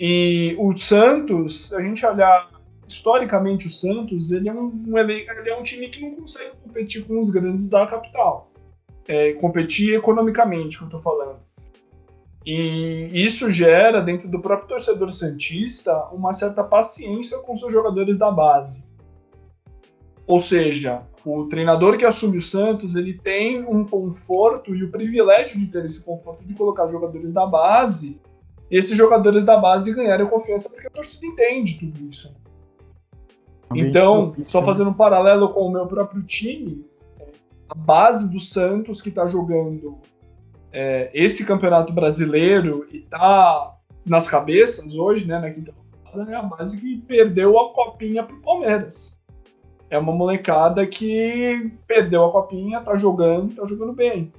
E o Santos, a gente olhar historicamente o Santos, ele é um, um, ele é um time que não consegue competir com os grandes da capital. É, competir economicamente, que eu estou falando. E isso gera, dentro do próprio torcedor Santista, uma certa paciência com seus jogadores da base. Ou seja, o treinador que assume o Santos, ele tem um conforto e o privilégio de ter esse conforto de colocar jogadores da base, e esses jogadores da base ganharem confiança porque a torcida entende tudo isso. Então, só né? fazendo um paralelo com o meu próprio time, a base do Santos que está jogando é, esse campeonato brasileiro e está nas cabeças hoje, né, na quinta rodada, é a base que perdeu a copinha pro Palmeiras. É uma molecada que perdeu a copinha, tá jogando, tá jogando bem.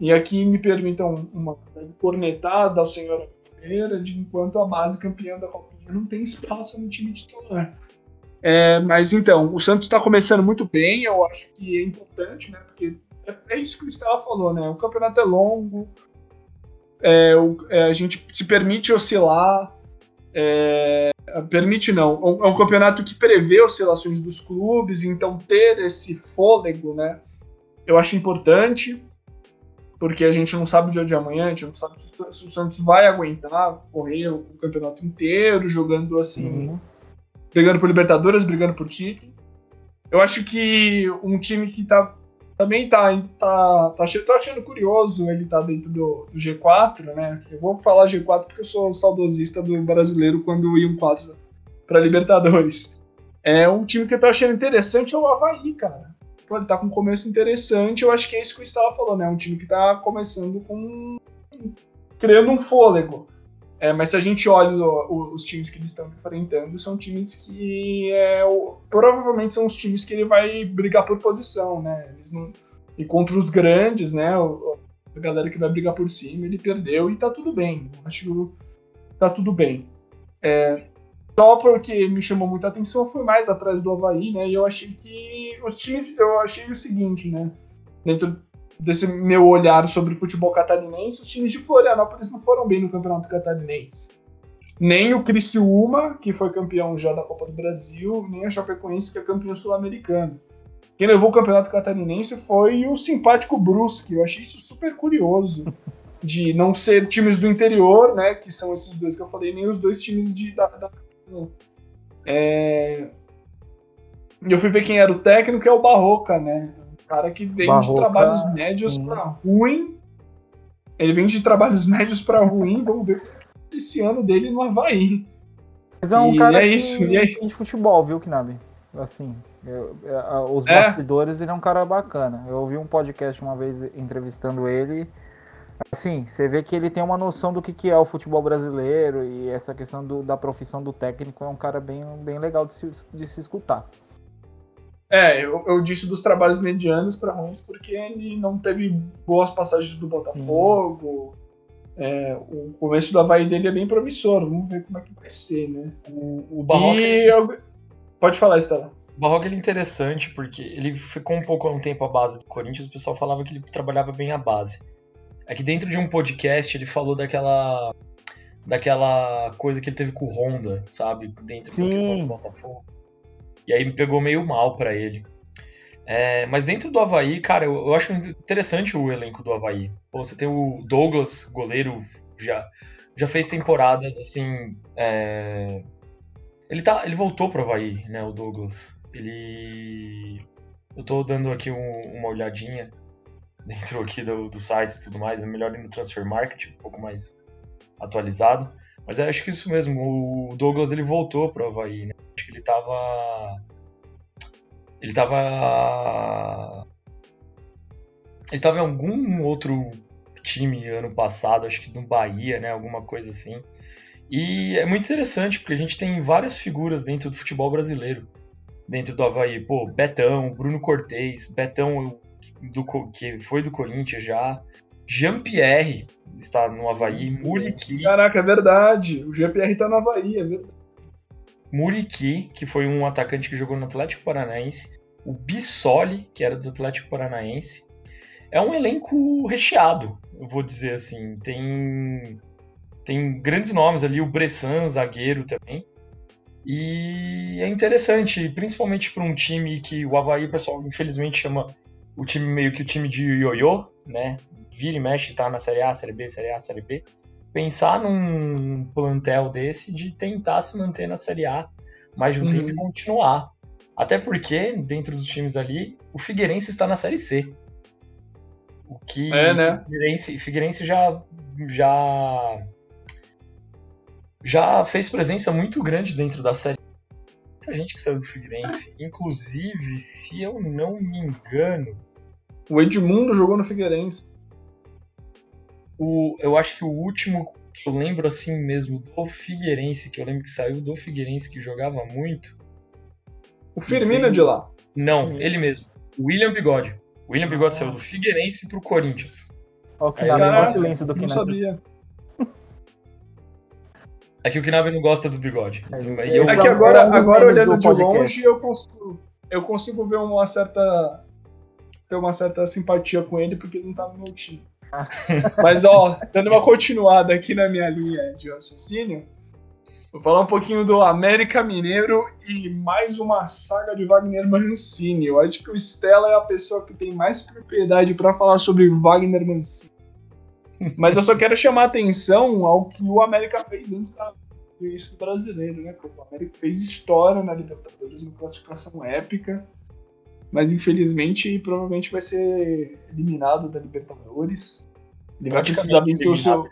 E aqui me permitam uma cornetada ao senhor Feira de enquanto a base campeã da copinha não tem espaço no time titular. É, mas então, o Santos está começando muito bem, eu acho que é importante, né? Porque é, é isso que o Estela falou, né? O campeonato é longo, é, o, é, a gente se permite oscilar, é, permite não, é um é campeonato que prevê oscilações dos clubes, então ter esse fôlego, né? Eu acho importante, porque a gente não sabe o dia de amanhã, a gente não sabe se, se o Santos vai aguentar correr o campeonato inteiro jogando assim. Uhum brigando por Libertadores, brigando por título. Eu acho que um time que tá, também tá, tá, tá tô achando curioso ele tá dentro do, do, G4, né? Eu vou falar G4 porque eu sou saudosista do brasileiro quando iam quatro para Libertadores. É um time que eu tô achando interessante é o Havaí, cara. Pô, ele tá com um começo interessante, eu acho que é isso que o Estava falou, né? Um time que tá começando com. criando um fôlego. É, mas se a gente olha o, os times que eles estão enfrentando, são times que é, o, provavelmente são os times que ele vai brigar por posição, né? Não, e contra os grandes, né? O, a galera que vai brigar por cima, ele perdeu e tá tudo bem. Acho que tá tudo bem. É, só porque me chamou muita atenção foi mais atrás do Havaí, né? E eu achei que os times, eu achei o seguinte, né? Dentro desse meu olhar sobre o futebol catarinense, os times de Florianópolis não foram bem no Campeonato Catarinense. Nem o Criciúma, que foi campeão já da Copa do Brasil, nem a Chapecoense, que é campeão sul-americano. Quem levou o Campeonato Catarinense foi o simpático Brusque. Eu achei isso super curioso. De não ser times do interior, né? Que são esses dois que eu falei, nem os dois times de, da, da é... Eu fui ver quem era o técnico, é o Barroca, né? Cara que vem Barroca, de trabalhos médios para ruim. Ele vem de trabalhos médios para ruim. Vamos ver esse ano dele no Havaí. Mas é um e cara é isso. Que, aí... de futebol, viu, Knabe? Assim, eu, eu, os é. bastidores, ele é um cara bacana. Eu ouvi um podcast uma vez entrevistando ele. Assim, você vê que ele tem uma noção do que, que é o futebol brasileiro e essa questão do, da profissão do técnico é um cara bem, bem legal de se, de se escutar. É, eu, eu disse dos trabalhos medianos para ruins porque ele não teve boas passagens do Botafogo. Hum. É, o começo do Havaí dele é bem promissor. Vamos ver como é que vai ser, né? O, o Barroca. Eu... Pode falar, Estela. O Barroca ele é interessante porque ele ficou um pouco há um tempo à base do Corinthians, o pessoal falava que ele trabalhava bem a base. É que dentro de um podcast ele falou daquela daquela coisa que ele teve com o Honda, sabe? Dentro Sim. da questão do Botafogo. E aí me pegou meio mal para ele. É, mas dentro do Havaí, cara, eu, eu, acho interessante o elenco do Havaí. Pô, você tem o Douglas, goleiro, já, já fez temporadas assim. É... Ele, tá, ele voltou pro Havaí, né, o Douglas. Ele. Eu tô dando aqui um, uma olhadinha dentro aqui do, do site e tudo mais. É melhor ir no Transfer Market, um pouco mais atualizado. Mas acho que isso mesmo, o Douglas ele voltou pro Havaí, né? Que ele tava. Ele tava. Ele tava em algum outro time ano passado, acho que no Bahia, né? Alguma coisa assim. E é muito interessante, porque a gente tem várias figuras dentro do futebol brasileiro, dentro do Havaí. Pô, Betão, Bruno Cortez, Betão do, que foi do Corinthians já. Jean-Pierre está no Havaí, Muriqui. Caraca, é verdade. O Jean-Pierre tá no Havaí, é verdade. Muriqui, que foi um atacante que jogou no Atlético Paranaense, o Bissoli, que era do Atlético Paranaense. É um elenco recheado, eu vou dizer assim. Tem tem grandes nomes ali, o Bressan, zagueiro também. E é interessante, principalmente para um time que o Havaí, pessoal, infelizmente chama o time meio que o time de ioiô, né? Vira e mexe, tá na Série A, Série B, Série A, Série B. Pensar num plantel desse de tentar se manter na Série A mais de um uhum. tempo e continuar. Até porque, dentro dos times ali, o Figueirense está na Série C. O que é, né? Figueirense, Figueirense já, já já fez presença muito grande dentro da série. Muita gente que saiu do Figueirense. Inclusive, se eu não me engano. O Edmundo jogou no Figueirense. O, eu acho que o último que eu lembro assim mesmo do Figueirense, que eu lembro que saiu do Figueirense, que jogava muito. O Firmino foi... de lá. Não, ele mesmo. William Bigode. O William Bigode ah. saiu do Figueirense pro Corinthians. Ok, Aí, o silêncio do Não sabia. É que o Knabe não gosta do bigode. É, eu... é que agora, agora olhando de longe, eu consigo, eu consigo ver uma certa. ter uma certa simpatia com ele, porque ele não tá no meu time. Mas, ó, dando uma continuada aqui na minha linha de raciocínio, vou falar um pouquinho do América Mineiro e mais uma saga de Wagner Mancini. Eu acho que o Stella é a pessoa que tem mais propriedade para falar sobre Wagner Mancini. Mas eu só quero chamar atenção ao que o América fez antes da isso brasileiro, né? O América fez história na Libertadores, uma classificação épica, mas infelizmente provavelmente vai ser eliminado da Libertadores. Ele vai precisar vencer o seu.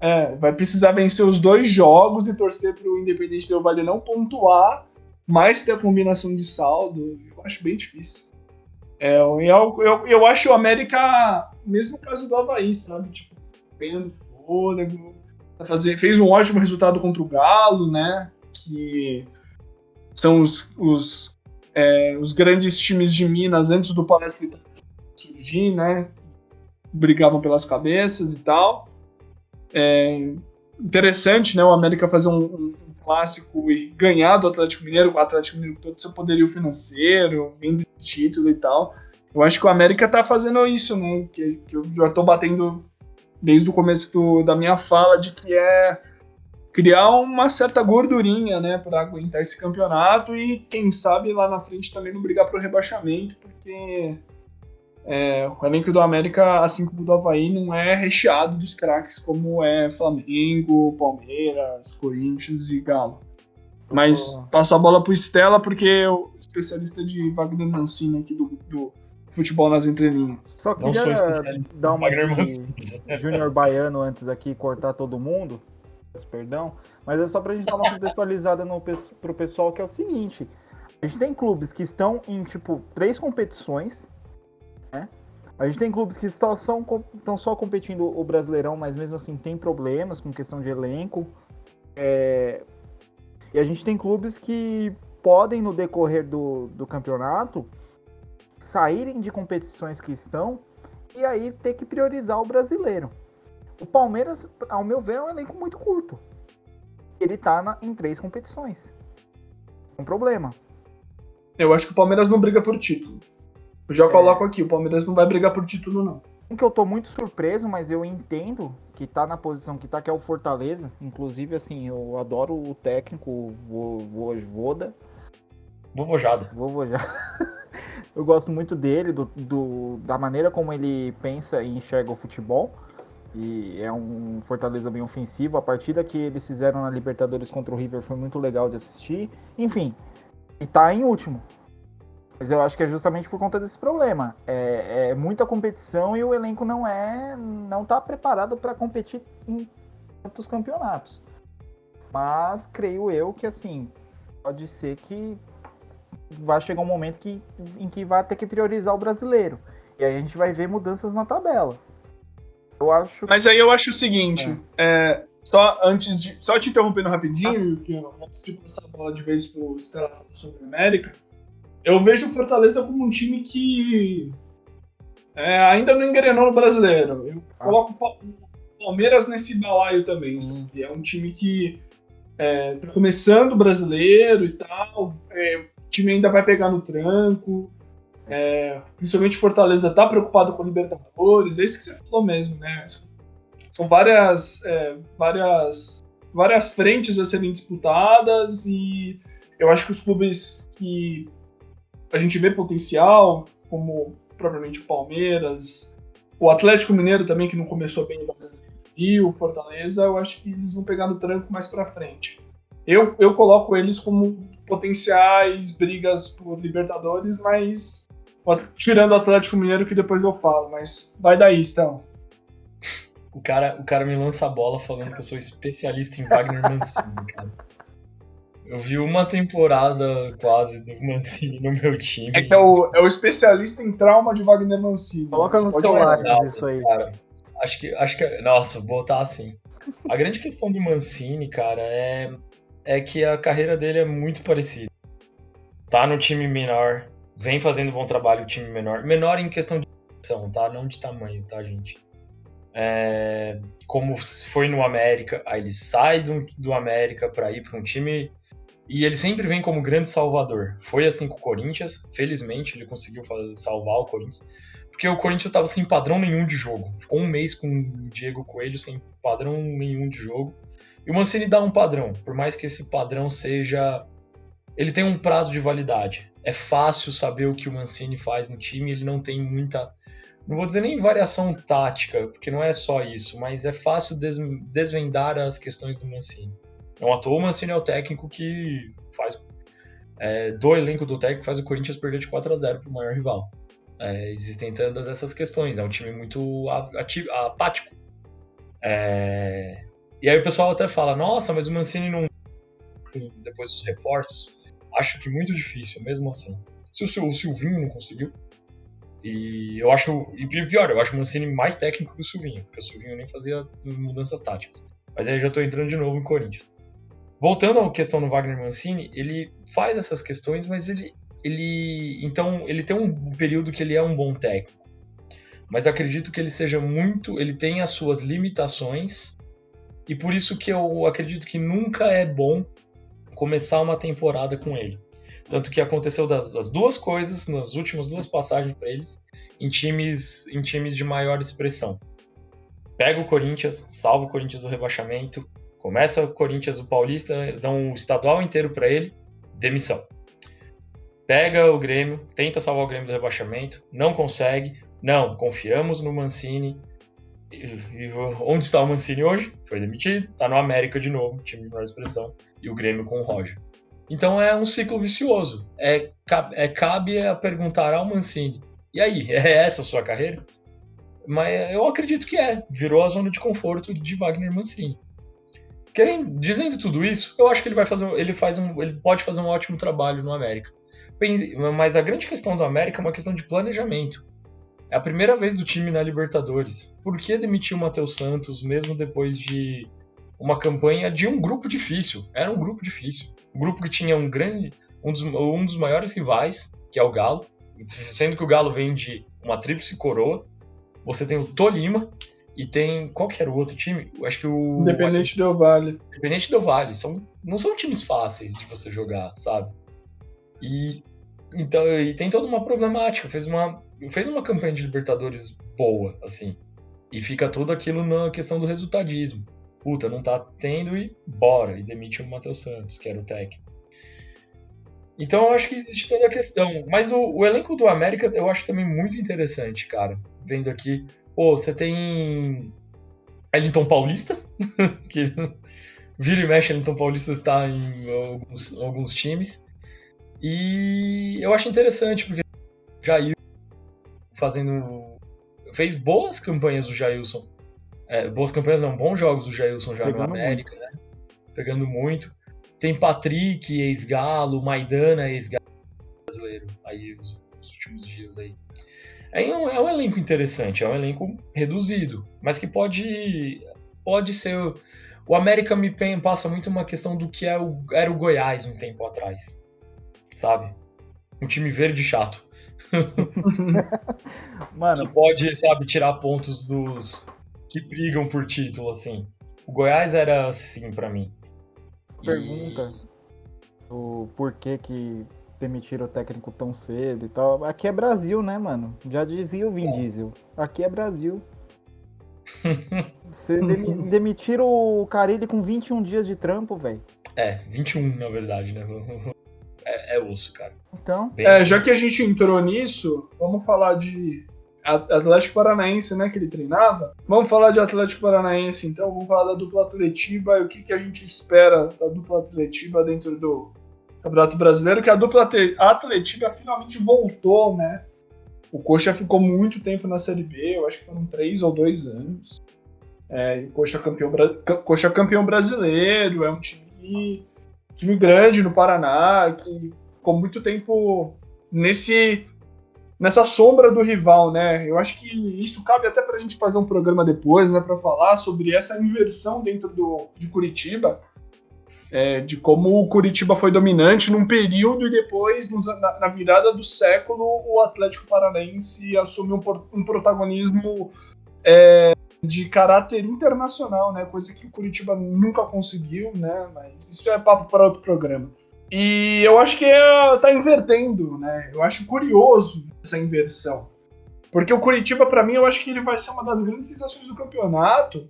É, vai precisar vencer os dois jogos e torcer para o Independente Del Vale não pontuar, mas ter a combinação de saldo. Eu acho bem difícil. É, eu, eu, eu acho o América, mesmo caso do Havaí, sabe? Tipo, pegando fôlego. Fazer, fez um ótimo resultado contra o Galo, né? Que são os, os, é, os grandes times de Minas antes do Palestra surgir, né? Brigavam pelas cabeças e tal. É interessante, né? O América fazer um, um, clássico e ganhar do Atlético Mineiro, o Atlético Mineiro todo seu poderio financeiro, vindo de título e tal. Eu acho que o América tá fazendo isso, né? Que, que eu já tô batendo desde o começo do, da minha fala de que é criar uma certa gordurinha, né, para aguentar esse campeonato e quem sabe lá na frente também não brigar para o rebaixamento, porque é, o elenco do América, assim como o do Havaí, não é recheado dos craques como é Flamengo, Palmeiras, Corinthians e Galo. Mas oh. passo a bola pro Stella, porque o especialista de Wagner Mancini aqui do, do futebol nas entrelinhas. Só queria dar uma Júnior Baiano antes aqui cortar todo mundo. Perdão. Mas é só pra gente dar uma contextualizada no, pro pessoal que é o seguinte. A gente tem clubes que estão em, tipo, três competições, né? A gente tem clubes que estão só, estão só competindo o Brasileirão, mas mesmo assim tem problemas com questão de elenco. É... E a gente tem clubes que podem, no decorrer do, do campeonato, saírem de competições que estão e aí ter que priorizar o brasileiro. O Palmeiras, ao meu ver, é um elenco muito curto. Ele tá na, em três competições. Um problema. Eu acho que o Palmeiras não briga por título. Eu já é... coloco aqui, o Palmeiras não vai brigar por título, não. Um que eu tô muito surpreso, mas eu entendo que tá na posição que tá, que é o Fortaleza. Inclusive, assim, eu adoro o técnico, o Vovoda. Vovojada. Vovojada. Eu gosto muito dele, do, do, da maneira como ele pensa e enxerga o futebol. E é um Fortaleza bem ofensivo. A partida que eles fizeram na Libertadores contra o River foi muito legal de assistir. Enfim, e tá em último. Mas eu acho que é justamente por conta desse problema. É, é muita competição e o elenco não é, não tá preparado para competir em outros campeonatos. Mas creio eu que assim pode ser que vai chegar um momento que, em que vai ter que priorizar o brasileiro. E aí a gente vai ver mudanças na tabela. Eu acho. Mas aí eu acho o seguinte: é. É, só antes de. Só te interrompendo rapidinho, ah. que eu, antes de passar a bola de vez pro Stella falar sobre a América, eu vejo o Fortaleza como um time que. É, ainda não engrenou no brasileiro. Eu ah. coloco o Palmeiras nesse balaio também. Hum. É um time que é, tá começando o brasileiro e tal. É, o time ainda vai pegar no tranco. É, principalmente Fortaleza tá preocupado com Libertadores. É isso que você falou mesmo, né? São várias, é, várias, várias frentes a serem disputadas e eu acho que os clubes que a gente vê potencial, como propriamente o Palmeiras, o Atlético Mineiro também, que não começou bem no e o Fortaleza, eu acho que eles vão pegar no tranco mais para frente. Eu, eu coloco eles como potenciais brigas por Libertadores, mas tirando o Atlético Mineiro que depois eu falo, mas vai daí, então. O cara, o cara me lança a bola falando que eu sou especialista em Wagner Mancini, cara. Eu vi uma temporada quase do Mancini no meu time. É que é o, é o especialista em trauma de Wagner Mancini. Coloca no seu lado isso aí. Cara, acho que, acho que. Nossa, botar assim. A grande questão do Mancini, cara, é, é que a carreira dele é muito parecida. Tá no time menor, vem fazendo bom trabalho o time menor. Menor em questão de ação, tá? Não de tamanho, tá, gente? É, como foi no América, aí ele sai do, do América para ir para um time e ele sempre vem como grande salvador. Foi assim com o Corinthians, felizmente ele conseguiu salvar o Corinthians, porque o Corinthians estava sem padrão nenhum de jogo. Ficou um mês com o Diego Coelho sem padrão nenhum de jogo. E o Mancini dá um padrão, por mais que esse padrão seja. Ele tem um prazo de validade. É fácil saber o que o Mancini faz no time, ele não tem muita. Não vou dizer nem variação tática, porque não é só isso, mas é fácil desvendar as questões do Mancini. Não à toa o Mancini é o técnico que faz. É, do elenco do técnico faz o Corinthians perder de 4 a 0 para o maior rival. É, existem tantas essas questões. É um time muito ativo, apático. É... E aí o pessoal até fala: nossa, mas o Mancini não. Depois dos reforços, acho que muito difícil, mesmo assim. Se o Silvinho não conseguiu. E eu acho. E pior, eu acho o Mancini mais técnico que o Silvinho, porque o Silvinho nem fazia mudanças táticas. Mas aí eu já estou entrando de novo em Corinthians. Voltando à questão do Wagner Mancini, ele faz essas questões, mas ele, ele então ele tem um período que ele é um bom técnico. Mas acredito que ele seja muito, ele tem as suas limitações e por isso que eu acredito que nunca é bom começar uma temporada com ele. Tanto que aconteceu das, das duas coisas nas últimas duas passagens para eles em times em times de maior expressão. Pega o Corinthians, salva o Corinthians do rebaixamento, Começa o Corinthians, o Paulista, dão um estadual inteiro para ele, demissão. Pega o Grêmio, tenta salvar o Grêmio do rebaixamento, não consegue. Não, confiamos no Mancini. E, onde está o Mancini hoje? Foi demitido, está no América de novo, time de menor expressão, e o Grêmio com o Roger. Então é um ciclo vicioso. É, é cabe a perguntar ao Mancini: e aí, é essa a sua carreira? Mas eu acredito que é. Virou a zona de conforto de Wagner Mancini. Querendo, dizendo tudo isso, eu acho que ele vai fazer, ele faz um, ele pode fazer um ótimo trabalho no América. Mas a grande questão do América é uma questão de planejamento. É a primeira vez do time na Libertadores. Por que demitir o Matheus Santos mesmo depois de uma campanha de um grupo difícil? Era um grupo difícil. Um grupo que tinha um grande, um dos, um dos maiores rivais, que é o Galo, sendo que o Galo vem de uma tríplice coroa. Você tem o Tolima, e tem. Qual que era o outro time? Acho que o. Independente do Vale. Independente do Vale. São, não são times fáceis de você jogar, sabe? E. Então, e tem toda uma problemática. Fez uma, fez uma campanha de Libertadores boa, assim. E fica tudo aquilo na questão do resultadismo. Puta, não tá tendo e bora. E demite o Matheus Santos, que era o técnico. Então eu acho que existe toda a questão. Mas o, o elenco do América eu acho também muito interessante, cara. Vendo aqui Pô, você tem Ellington Paulista, que vira e mexe, Ellington Paulista está em alguns, alguns times. E eu acho interessante, porque Jair fazendo. fez boas campanhas do Jailson. É, boas campanhas não, bons jogos do Jailson já Pegando no América, muito. né? Pegando muito. Tem Patrick, ex-Galo, Maidana, ex-Galo brasileiro, aí os, os últimos dias aí. É um, é um elenco interessante, é um elenco reduzido, mas que pode, pode ser. O América me passa muito uma questão do que é o, era o Goiás um tempo atrás, sabe? Um time verde chato. Mano, que pode, sabe, tirar pontos dos que brigam por título, assim. O Goiás era assim para mim. Pergunta e... o porquê que demitiram o técnico tão cedo e tal. Aqui é Brasil, né, mano? Já dizia o Vin é. Diesel. Aqui é Brasil. Você dem demitiram o Carilli com 21 dias de trampo, velho. É, 21 na verdade, né? É, é osso, cara. Então. É, já que a gente entrou nisso, vamos falar de Atlético Paranaense, né, que ele treinava. Vamos falar de Atlético Paranaense, então. Vamos falar da dupla Atletiba e o que, que a gente espera da dupla Atletiba dentro do Campeonato Brasileiro, que a dupla Atletiba finalmente voltou, né? O Coxa ficou muito tempo na Série B, eu acho que foram três ou dois anos. É, Coxa, campeão, Coxa campeão brasileiro, é um time, time grande no Paraná, que ficou muito tempo nesse nessa sombra do rival, né? Eu acho que isso cabe até para a gente fazer um programa depois, né, para falar sobre essa inversão dentro do, de Curitiba, é, de como o Curitiba foi dominante num período e depois, na, na virada do século, o Atlético Paranaense assumiu um, um protagonismo é, de caráter internacional, né? Coisa que o Curitiba nunca conseguiu, né? Mas isso é papo para outro programa. E eu acho que é, tá invertendo, né? Eu acho curioso essa inversão. Porque o Curitiba, para mim, eu acho que ele vai ser uma das grandes sensações do campeonato,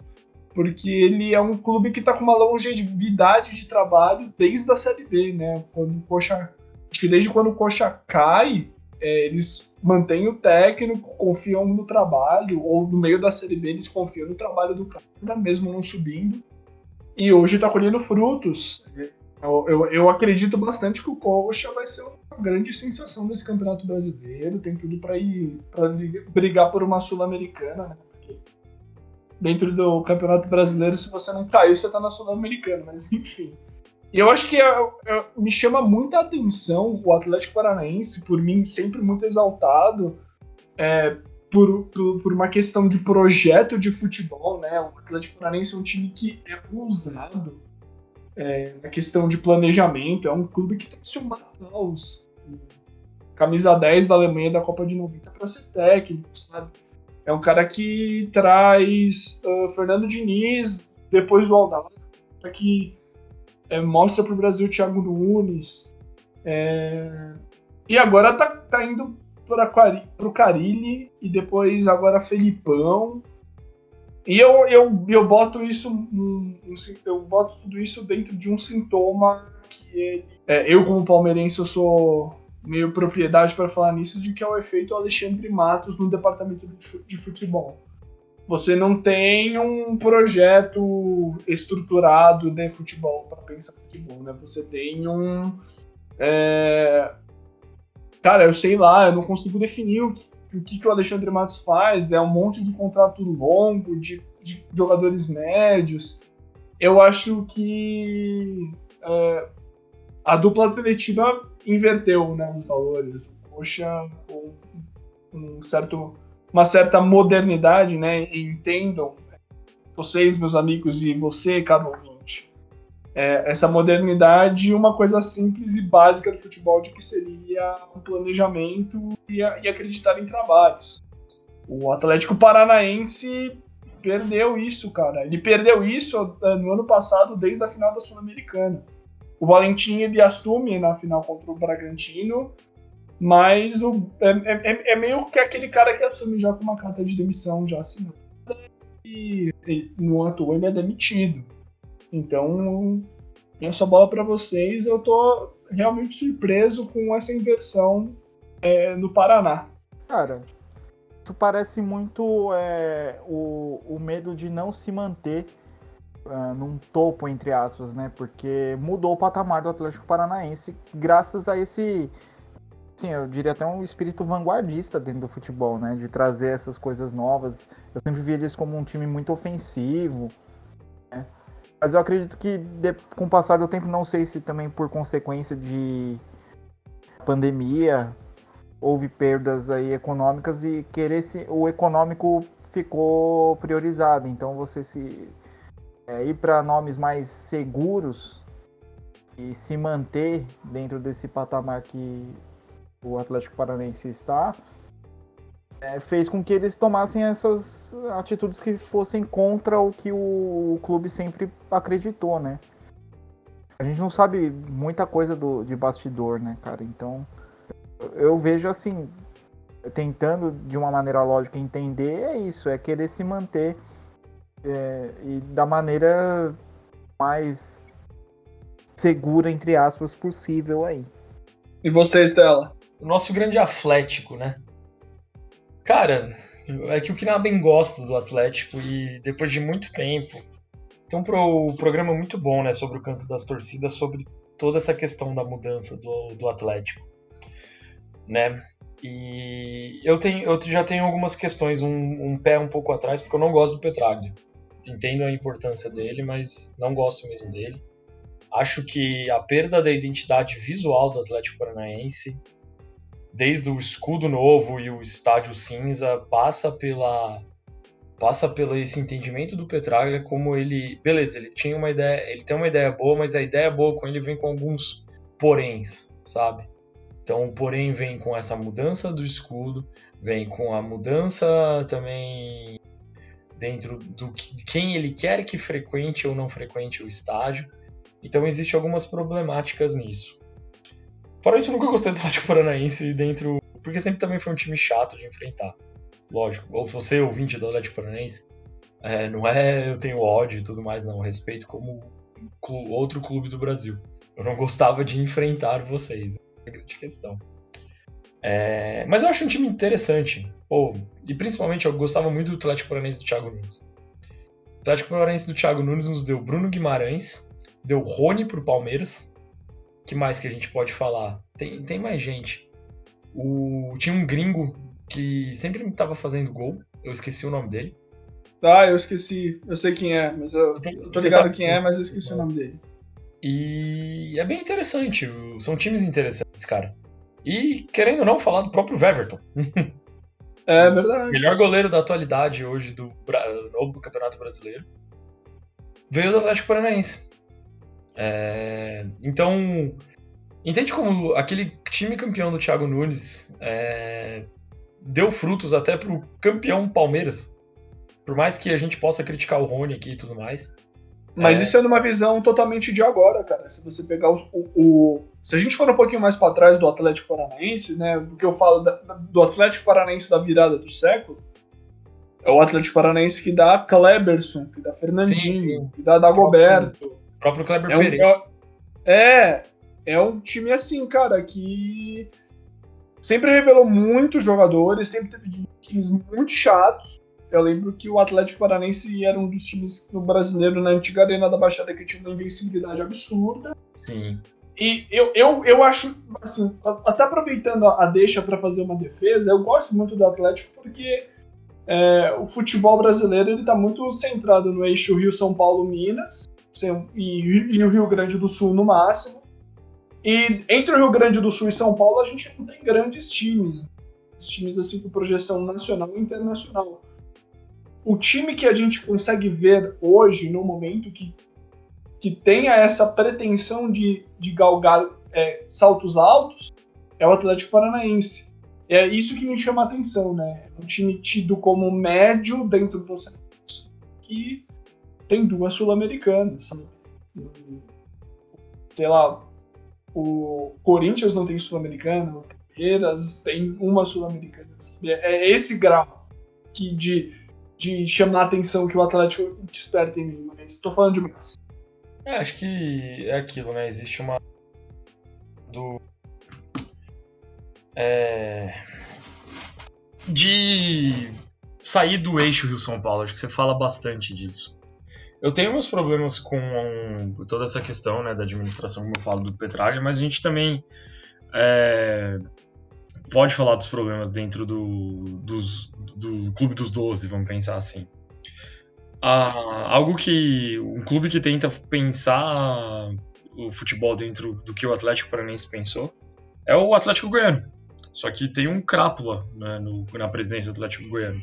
porque ele é um clube que tá com uma longevidade de trabalho desde a Série B, né? Quando o Coxa. Acho que desde quando o Coxa cai, é, eles mantêm o técnico, confiam no trabalho, ou no meio da Série B eles confiam no trabalho do cara, mesmo não subindo. E hoje tá colhendo frutos. Eu, eu, eu, acredito bastante que o Coxa vai ser uma grande sensação desse Campeonato Brasileiro. Tem tudo para ir para brigar por uma Sul-Americana, né? Dentro do Campeonato Brasileiro, se você não cair, você tá na Sul-Americana, mas enfim. E eu acho que é, é, me chama muita atenção o Atlético Paranaense, por mim, sempre muito exaltado, é, por, por, por, uma questão de projeto de futebol, né? O Atlético Paranaense é um time que é ousado é, na questão de planejamento. É um clube que trouxe o Matheus, camisa 10 da Alemanha da Copa de 90 para ser técnico, sabe? É um cara que traz uh, Fernando Diniz depois do Aldava, que é, mostra para o Brasil Thiago Nunes. É, e agora tá, tá indo para o Carilli e depois agora Felipão. E eu, eu, eu boto isso eu boto tudo isso dentro de um sintoma que ele, é, eu como palmeirense eu sou meio propriedade para falar nisso de que é o efeito Alexandre Matos no departamento de futebol. Você não tem um projeto estruturado de futebol para pensar futebol, né? Você tem um é... cara, eu sei lá, eu não consigo definir o que o que, o Alexandre Matos faz é um monte de contrato longo, de, de jogadores médios. Eu acho que é, a dupla atletiva inverteu né, os valores. O Coxa, com um certo, uma certa modernidade, né? entendam, vocês, meus amigos, e você, caro ouvinte, é, essa modernidade uma coisa simples e básica do futebol de que seria o um planejamento e, a, e, acreditar em trabalhos. O Atlético Paranaense perdeu isso, cara. Ele perdeu isso é, no ano passado, desde a final da Sul-Americana. O Valentim ele assume na final contra o Bragantino, mas o, é, é, é, meio que aquele cara que assume já com uma carta de demissão já assinada e, e no ator ele é demitido. Então, essa bola para vocês. Eu tô realmente surpreso com essa inversão é, no Paraná. Cara, isso parece muito é, o, o medo de não se manter uh, num topo, entre aspas, né? Porque mudou o patamar do Atlético Paranaense graças a esse, sim, eu diria até um espírito vanguardista dentro do futebol, né? De trazer essas coisas novas. Eu sempre vi eles como um time muito ofensivo, mas eu acredito que de, com o passar do tempo, não sei se também por consequência de pandemia, houve perdas aí econômicas e querer se, o econômico ficou priorizado. Então você se é, ir para nomes mais seguros e se manter dentro desse patamar que o Atlético Paranaense está, é, fez com que eles tomassem essas atitudes que fossem contra o que o, o, clube sempre acreditou, né? A gente não sabe muita coisa do, de bastidor, né, cara? Então, eu vejo assim, tentando de uma maneira lógica entender, é isso, é querer se manter é, e da maneira mais segura, entre aspas, possível aí. E você, Estela? O nosso grande Atlético, né? Cara, é que o bem gosta do Atlético e depois de muito tempo tem um pro, programa muito bom, né, sobre o canto das torcidas, sobre toda essa questão da mudança do, do Atlético, né? E eu, tenho, eu já tenho algumas questões, um, um pé um pouco atrás, porque eu não gosto do Petraglia. Entendo a importância dele, mas não gosto mesmo dele. Acho que a perda da identidade visual do Atlético Paranaense, desde o escudo novo e o estádio cinza, passa pela passa pelo esse entendimento do Petraglia como ele, beleza, ele tinha uma ideia, ele tem uma ideia boa, mas a ideia boa com ele vem com alguns poréns, sabe? Então, porém, vem com essa mudança do escudo, vem com a mudança também dentro do que, quem ele quer que frequente ou não frequente o estádio. Então, existe algumas problemáticas nisso. Fora isso, eu nunca gostei do Atlético Paranaense dentro, porque sempre também foi um time chato de enfrentar. Lógico, ou você, ouvinte do Atlético Paranaense, é, não é eu tenho ódio e tudo mais, não. Respeito como outro clube do Brasil. Eu não gostava de enfrentar vocês grande questão. É, mas eu acho um time interessante. Pô, e principalmente eu gostava muito do Atlético Paranaense do Thiago Nunes. O Atlético Paranaense do Thiago Nunes nos deu Bruno Guimarães, deu Rony pro Palmeiras. Que mais que a gente pode falar? Tem, tem mais gente. O, tinha um gringo que sempre me tava fazendo gol. Eu esqueci o nome dele. Ah, eu esqueci. Eu sei quem é, mas eu, eu, tô ligado quem é, mas eu esqueci o nome dele. E é bem interessante. São times interessantes, cara. E, querendo ou não, falar do próprio Weverton. É verdade. Melhor goleiro da atualidade hoje do, do Campeonato Brasileiro. Veio do Atlético Paranaense. É, então, entende como aquele time campeão do Thiago Nunes é, deu frutos até pro campeão Palmeiras. Por mais que a gente possa criticar o Rony aqui e tudo mais. Mas é. isso é numa visão totalmente de agora, cara. Se você pegar o. o, o se a gente for um pouquinho mais para trás do Atlético Paranaense, né? Do que eu falo da, do Atlético Paranaense da virada do século, é o Atlético Paranaense que dá Kleberson, que dá Fernandinho, sim, sim. que dá Dagoberto. O próprio Kleber é um, Pereira. É, é um time assim, cara, que sempre revelou muitos jogadores, sempre teve times muito chatos, eu lembro que o Atlético Paranense era um dos times no brasileiro na antiga Arena da Baixada que tinha uma invencibilidade absurda. Sim. E eu, eu, eu acho, assim, até aproveitando a, deixa para fazer uma defesa, eu gosto muito do Atlético porque é, o futebol brasileiro ele está muito centrado no eixo Rio, São Paulo, Minas e, e o Rio Grande do Sul no máximo. E entre o Rio Grande do Sul e São Paulo a gente não tem grandes times, times assim com projeção nacional e internacional o time que a gente consegue ver hoje, no momento, que, que tenha essa pretensão de, de galgar é, saltos altos, é o Atlético Paranaense. É isso que me chama a atenção, né? Um time tido como médio dentro do que tem duas sul-americanas. Sei lá, o Corinthians não tem sul-americana, o Palmeiras tem uma sul-americana. É esse grau que de de chamar a atenção que o Atlético desperta em mim, mas estou falando demais. É, acho que é aquilo, né? Existe uma. Do. É. De sair do eixo Rio-São Paulo, acho que você fala bastante disso. Eu tenho meus problemas com toda essa questão né, da administração, como eu falo, do Petralha, mas a gente também é, pode falar dos problemas dentro do, dos, do Clube dos Doze, vamos pensar assim. Ah, algo que um clube que tenta pensar o futebol dentro do que o Atlético Paranaense pensou é o Atlético Goiano. Só que tem um crápula né, no, na presidência do Atlético Goiano.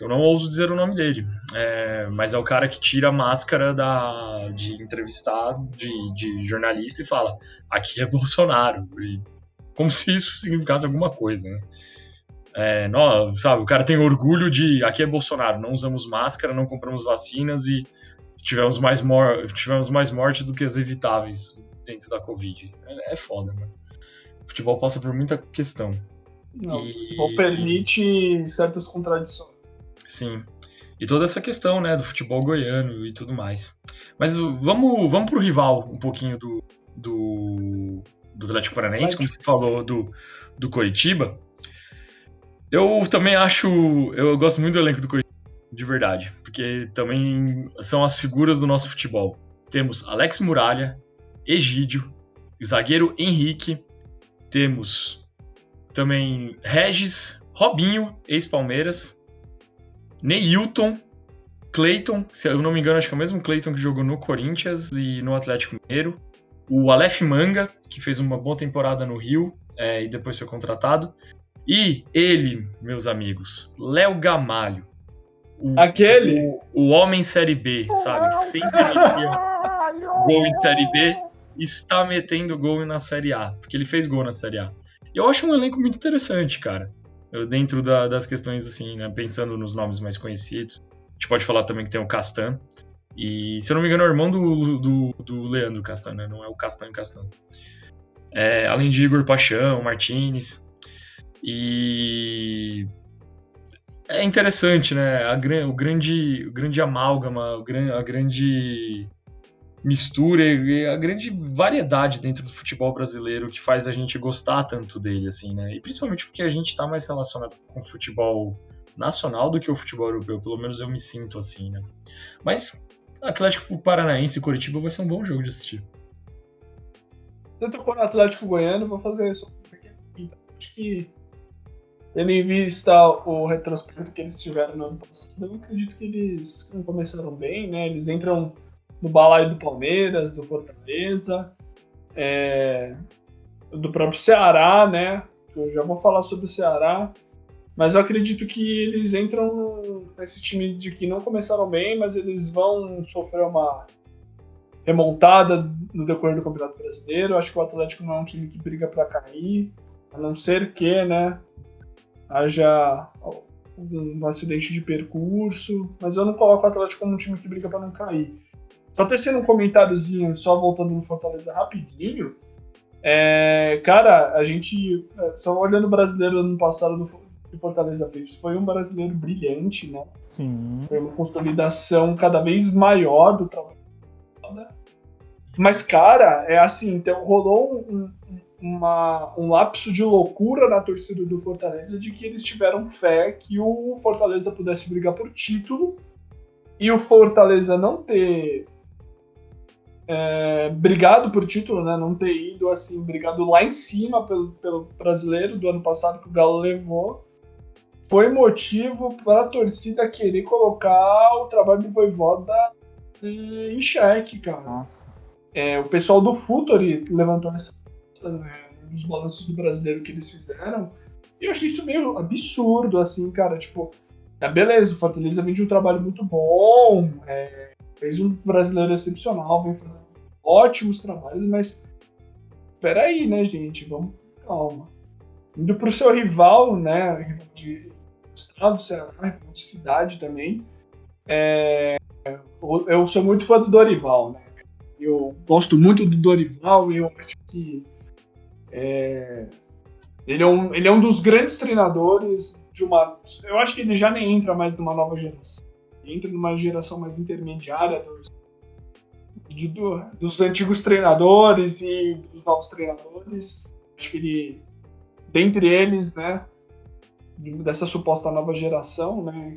Eu não ouso dizer o nome dele. É, mas é o cara que tira a máscara da, de entrevistar de, de jornalista e fala: aqui é Bolsonaro. E Como se isso significasse alguma coisa, né? É, não, sabe, o cara tem orgulho de aqui é Bolsonaro, não usamos máscara, não compramos vacinas e tivemos mais, mor tivemos mais morte do que as evitáveis dentro da Covid. É, é foda, mano. O futebol passa por muita questão. Não, e... o futebol permite certas contradições. Sim. E toda essa questão, né, do futebol goiano e tudo mais. Mas vamos, vamos pro rival um pouquinho do, do, do Atlético Paranaense, como você falou do, do Coritiba. Eu também acho. Eu gosto muito do elenco do Corinthians, de verdade. Porque também são as figuras do nosso futebol. Temos Alex Muralha, Egídio, zagueiro Henrique. Temos também Regis, Robinho, ex-Palmeiras. Neilton, Cleiton, se eu não me engano, acho que é o mesmo Cleiton que jogou no Corinthians e no Atlético Mineiro. O Aleph Manga, que fez uma boa temporada no Rio é, e depois foi contratado. E ele, meus amigos, Léo Gamalho. O, Aquele? O, o, homem Série B, sabe? Sempre metia gol em Série B, está metendo gol na Série A, porque ele fez gol na Série A. Eu acho um elenco muito interessante, cara. Dentro da, das questões, assim, né, pensando nos nomes mais conhecidos. A gente pode falar também que tem o Castan. E, se eu não me engano, é o irmão do, do, do Leandro Castan, né? Não é o Castan Castan. É, além de Igor Paixão, Martinez. E é interessante, né? A, o, grande, o grande amálgama, a grande mistura e a grande variedade dentro do futebol brasileiro que faz a gente gostar tanto dele, assim, né? E principalmente porque a gente está mais relacionado com o futebol nacional do que o futebol europeu, pelo menos eu me sinto assim, né? Mas Atlético Paranaense e Curitiba vai ser um bom jogo de assistir. Tocou no Atlético Goiano, vou fazer isso. Acho que Tendo em vista o retrospecto que eles tiveram no ano passado, eu acredito que eles começaram bem, né? Eles entram no balaio do Palmeiras, do Fortaleza, é, do próprio Ceará, né? Eu já vou falar sobre o Ceará, mas eu acredito que eles entram nesse time de que não começaram bem, mas eles vão sofrer uma remontada no decorrer do Campeonato Brasileiro. Eu acho que o Atlético não é um time que briga para cair, a não ser que, né? haja um acidente de percurso, mas eu não coloco o Atlético como um time que briga para não cair. Só tecendo um comentáriozinho, só voltando no Fortaleza rapidinho. É, cara, a gente, é, só olhando o brasileiro ano passado do que Fortaleza fez, foi um brasileiro brilhante, né? Sim. Foi uma consolidação cada vez maior do trabalho. Mas, cara, é assim, então rolou um, uma, um lapso de loucura na torcida do Fortaleza de que eles tiveram fé que o Fortaleza pudesse brigar por título e o Fortaleza não ter é, brigado por título, né? Não ter ido assim, brigado lá em cima pelo, pelo brasileiro do ano passado que o Galo levou, foi motivo para a torcida querer colocar o trabalho do Voivoda em xeque, cara. Nossa. É, o pessoal do Futuri levantou essa né, nos balanços do brasileiro que eles fizeram. E eu achei isso meio absurdo, assim, cara. Tipo, é beleza, o Fortaleza vem de um trabalho muito bom, é, fez um brasileiro excepcional, vem fazendo ótimos trabalhos, mas peraí, né, gente? Vamos calma. Indo pro seu rival, né? Rival de estado, Ceará, rival de cidade também. É, eu sou muito fã do Dorival, né? Eu gosto muito do Dorival e eu acho que é, ele, é um, ele é um dos grandes treinadores de uma. Eu acho que ele já nem entra mais numa nova geração. Entra numa geração mais intermediária dos, de, do, dos antigos treinadores e dos novos treinadores. Acho que ele, dentre eles, né, dessa suposta nova geração, né,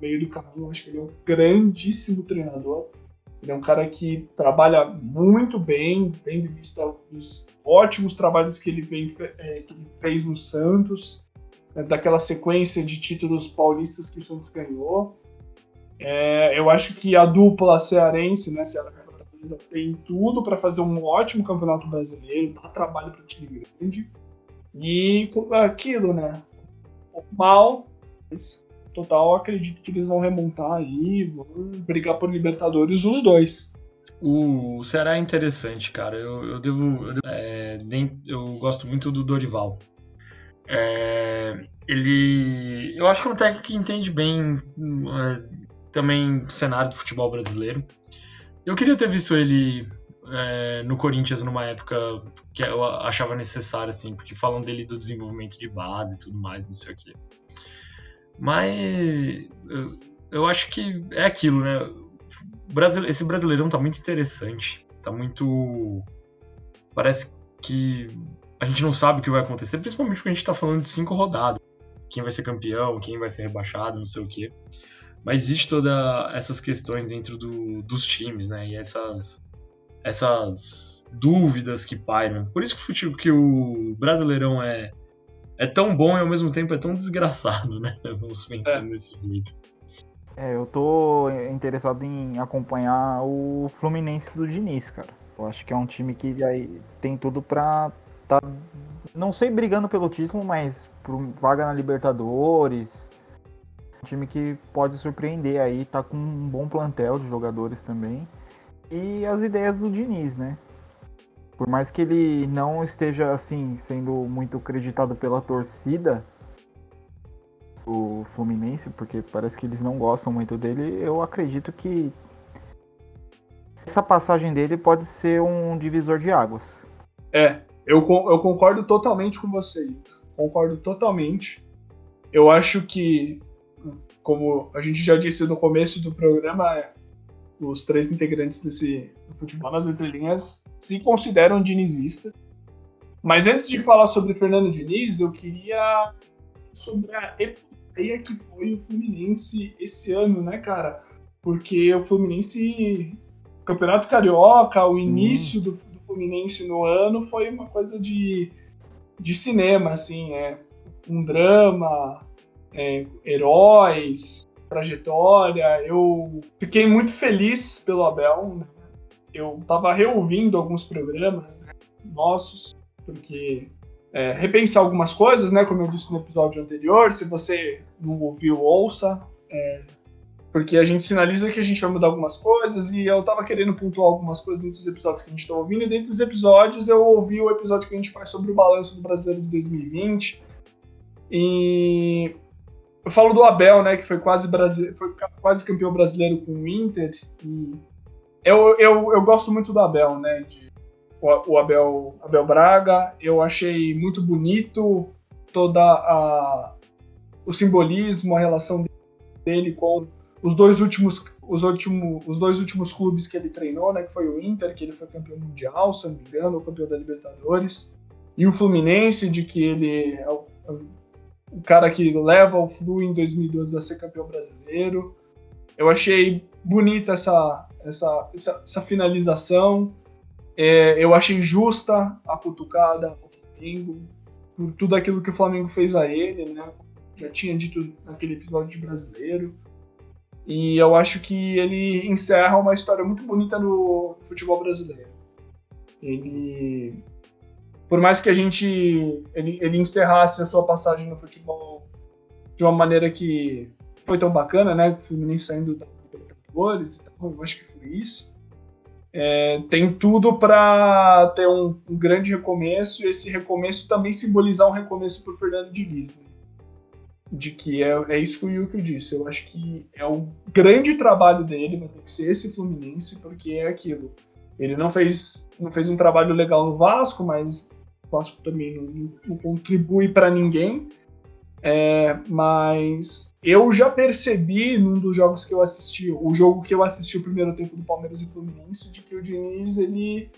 meio do caminho, acho que ele é um grandíssimo treinador. Ele é um cara que trabalha muito bem, tendo em vista os ótimos trabalhos que ele, vem, é, que ele fez no Santos, né, daquela sequência de títulos paulistas que o Santos ganhou. É, eu acho que a dupla cearense, né, Ceará tem tudo para fazer um ótimo campeonato brasileiro, dá trabalho para o time grande. E aquilo, né? Mal, mas total acredito que eles vão remontar aí, vão brigar por Libertadores os dois. O Ceará é interessante, cara. Eu, eu devo. Eu, devo, é, eu gosto muito do Dorival. É, ele. Eu acho que é um técnico que entende bem é, também cenário do futebol brasileiro. Eu queria ter visto ele é, no Corinthians numa época que eu achava necessário, assim, porque falam dele do desenvolvimento de base e tudo mais, não sei o quê. Mas eu, eu acho que é aquilo, né? Esse brasileirão tá muito interessante. Tá muito. Parece que a gente não sabe o que vai acontecer, principalmente porque a gente tá falando de cinco rodadas. Quem vai ser campeão, quem vai ser rebaixado, não sei o quê. Mas existe todas essas questões dentro do, dos times, né? E essas, essas dúvidas que pairam. Por isso que o, futebol, que o Brasileirão é, é tão bom e ao mesmo tempo é tão desgraçado, né? Vamos pensar é. nesse jeito. É, eu tô interessado em acompanhar o Fluminense do Diniz, cara. Eu acho que é um time que aí tem tudo pra tá, não sei brigando pelo título, mas por vaga na Libertadores. Um time que pode surpreender aí, tá com um bom plantel de jogadores também. E as ideias do Diniz, né? Por mais que ele não esteja assim sendo muito creditado pela torcida, o Fluminense, porque parece que eles não gostam muito dele, eu acredito que essa passagem dele pode ser um divisor de águas. É, eu, eu concordo totalmente com você. Concordo totalmente. Eu acho que, como a gente já disse no começo do programa, os três integrantes desse futebol nas entrelinhas se consideram dinizistas. Mas antes de falar sobre Fernando Diniz, eu queria sobre a epopeia que foi o Fluminense esse ano, né, cara? Porque o Fluminense, o Campeonato Carioca, o início do, do, Fluminense no ano foi uma coisa de, de cinema, assim, é um drama, é, heróis, trajetória. Eu fiquei muito feliz pelo Abel. Né? Eu tava reouvindo alguns programas né, nossos, porque é, repensar algumas coisas, né? Como eu disse no episódio anterior, se você não ouviu, ouça. É, porque a gente sinaliza que a gente vai mudar algumas coisas e eu tava querendo pontuar algumas coisas dentro dos episódios que a gente tá ouvindo. E dentro dos episódios eu ouvi o episódio que a gente faz sobre o balanço do brasileiro de 2020. E eu falo do Abel, né, que foi quase, brasile... foi quase campeão brasileiro com o Inter. E eu, eu, eu gosto muito do Abel, né, de o, Abel, Abel Braga. Eu achei muito bonito toda a o simbolismo, a relação dele com os dois últimos os, último, os dois últimos clubes que ele treinou, né, que foi o Inter, que ele foi campeão mundial, se não me engano, campeão da Libertadores, e o Fluminense, de que ele é o, é o cara que leva o Flu em 2012 a ser campeão brasileiro. Eu achei bonita essa, essa, essa, essa finalização. É, eu achei injusta a cutucada ao Flamengo, por tudo aquilo que o Flamengo fez a ele, né? Já tinha dito naquele episódio de brasileiro. E eu acho que ele encerra uma história muito bonita no futebol brasileiro. Ele, por mais que a gente ele, ele encerrasse a sua passagem no futebol de uma maneira que foi tão bacana, né? O Fluminense saindo da Libertadores, então, eu acho que foi isso é, tem tudo para ter um, um, grande recomeço e esse recomeço também simbolizar um recomeço para Fernando Diniz. Né? De que é, é isso que o Yuki disse. Eu acho que é o grande trabalho dele, vai ter que ser esse Fluminense, porque é aquilo. Ele não fez, não fez um trabalho legal no Vasco, mas o Vasco também não, não contribui para ninguém. É, mas eu já percebi num dos jogos que eu assisti, o jogo que eu assisti o primeiro tempo do Palmeiras e Fluminense, de que o Diniz ele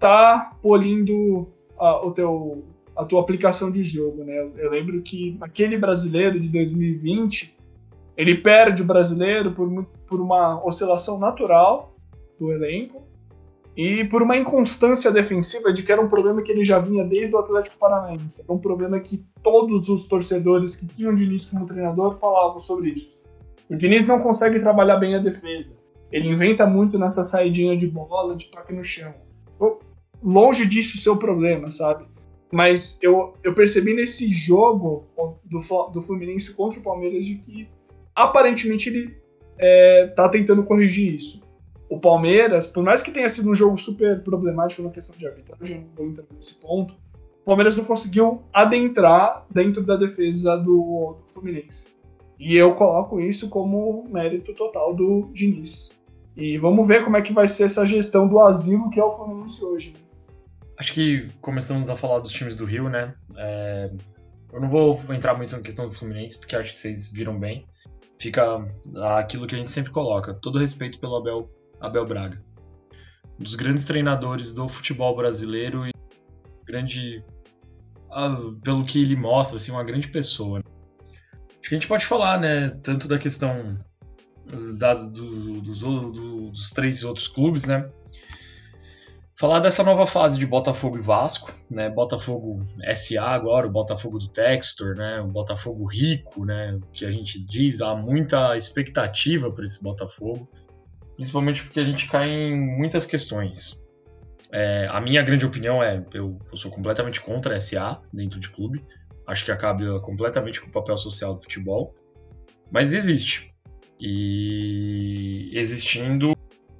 tá polindo a, o teu, a tua aplicação de jogo, né? Eu lembro que aquele brasileiro de 2020 ele perde o brasileiro por, por uma oscilação natural do elenco e por uma inconstância defensiva de que era um problema que ele já vinha desde o Atlético Paranaense. Era um problema que todos os torcedores que tinham o Diniz como treinador falavam sobre isso. O Diniz não consegue trabalhar bem a defesa. Ele inventa muito nessa saidinha de bola, de toque no chão. Longe disso o problema, sabe? Mas eu, eu percebi nesse jogo do, do Fluminense contra o Palmeiras de que aparentemente ele é, tá tentando corrigir isso. O Palmeiras, por mais que tenha sido um jogo super problemático na questão de arbitragem, não vou entrar nesse ponto, o Palmeiras não conseguiu adentrar dentro da defesa do, do Fluminense. E eu coloco isso como mérito total do Diniz. E vamos ver como é que vai ser essa gestão do asilo que é o Fluminense hoje. Né? Acho que começamos a falar dos times do Rio, né? É... Eu não vou entrar muito na questão do Fluminense, porque acho que vocês viram bem. Fica aquilo que a gente sempre coloca. Todo respeito pelo Abel, Abel Braga. Um dos grandes treinadores do futebol brasileiro e grande. pelo que ele mostra, assim, uma grande pessoa. Acho que a gente pode falar, né? Tanto da questão das, do, dos, do, dos três outros clubes, né? Falar dessa nova fase de Botafogo e Vasco, né? Botafogo SA agora, o Botafogo do Textor, né? O Botafogo rico, né? Que a gente diz, há muita expectativa para esse Botafogo, principalmente porque a gente cai em muitas questões. É, a minha grande opinião é, eu, eu, sou completamente contra a SA dentro de clube. Acho que acaba completamente com o papel social do futebol. Mas existe. E existindo,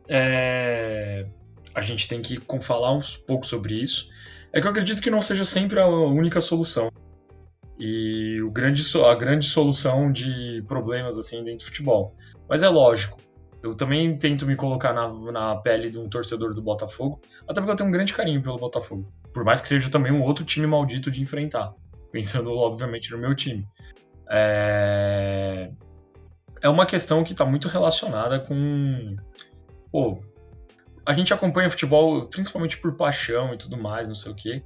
é, a gente tem que falar um pouco sobre isso. É que eu acredito que não seja sempre a única solução. E o grande, a grande solução de problemas assim dentro do futebol. Mas é lógico, eu também tento me colocar na, na pele de um torcedor do Botafogo, até porque eu tenho um grande carinho pelo Botafogo. Por mais que seja também um outro time maldito de enfrentar. Pensando, obviamente, no meu time. É, é uma questão que está muito relacionada com. Pô, a gente acompanha futebol principalmente por paixão e tudo mais, não sei o quê.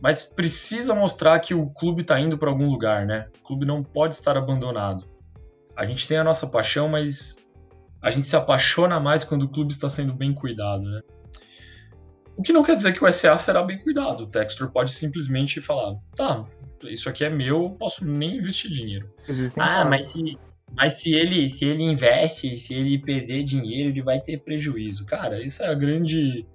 Mas precisa mostrar que o clube está indo para algum lugar, né? O clube não pode estar abandonado. A gente tem a nossa paixão, mas a gente se apaixona mais quando o clube está sendo bem cuidado, né? O que não quer dizer que o SA será bem cuidado. O Textor pode simplesmente falar: tá, isso aqui é meu, posso nem investir dinheiro. Existem ah, mas se, mas se ele, se ele investe, se ele perder dinheiro, ele vai ter prejuízo. Cara, isso é a grande.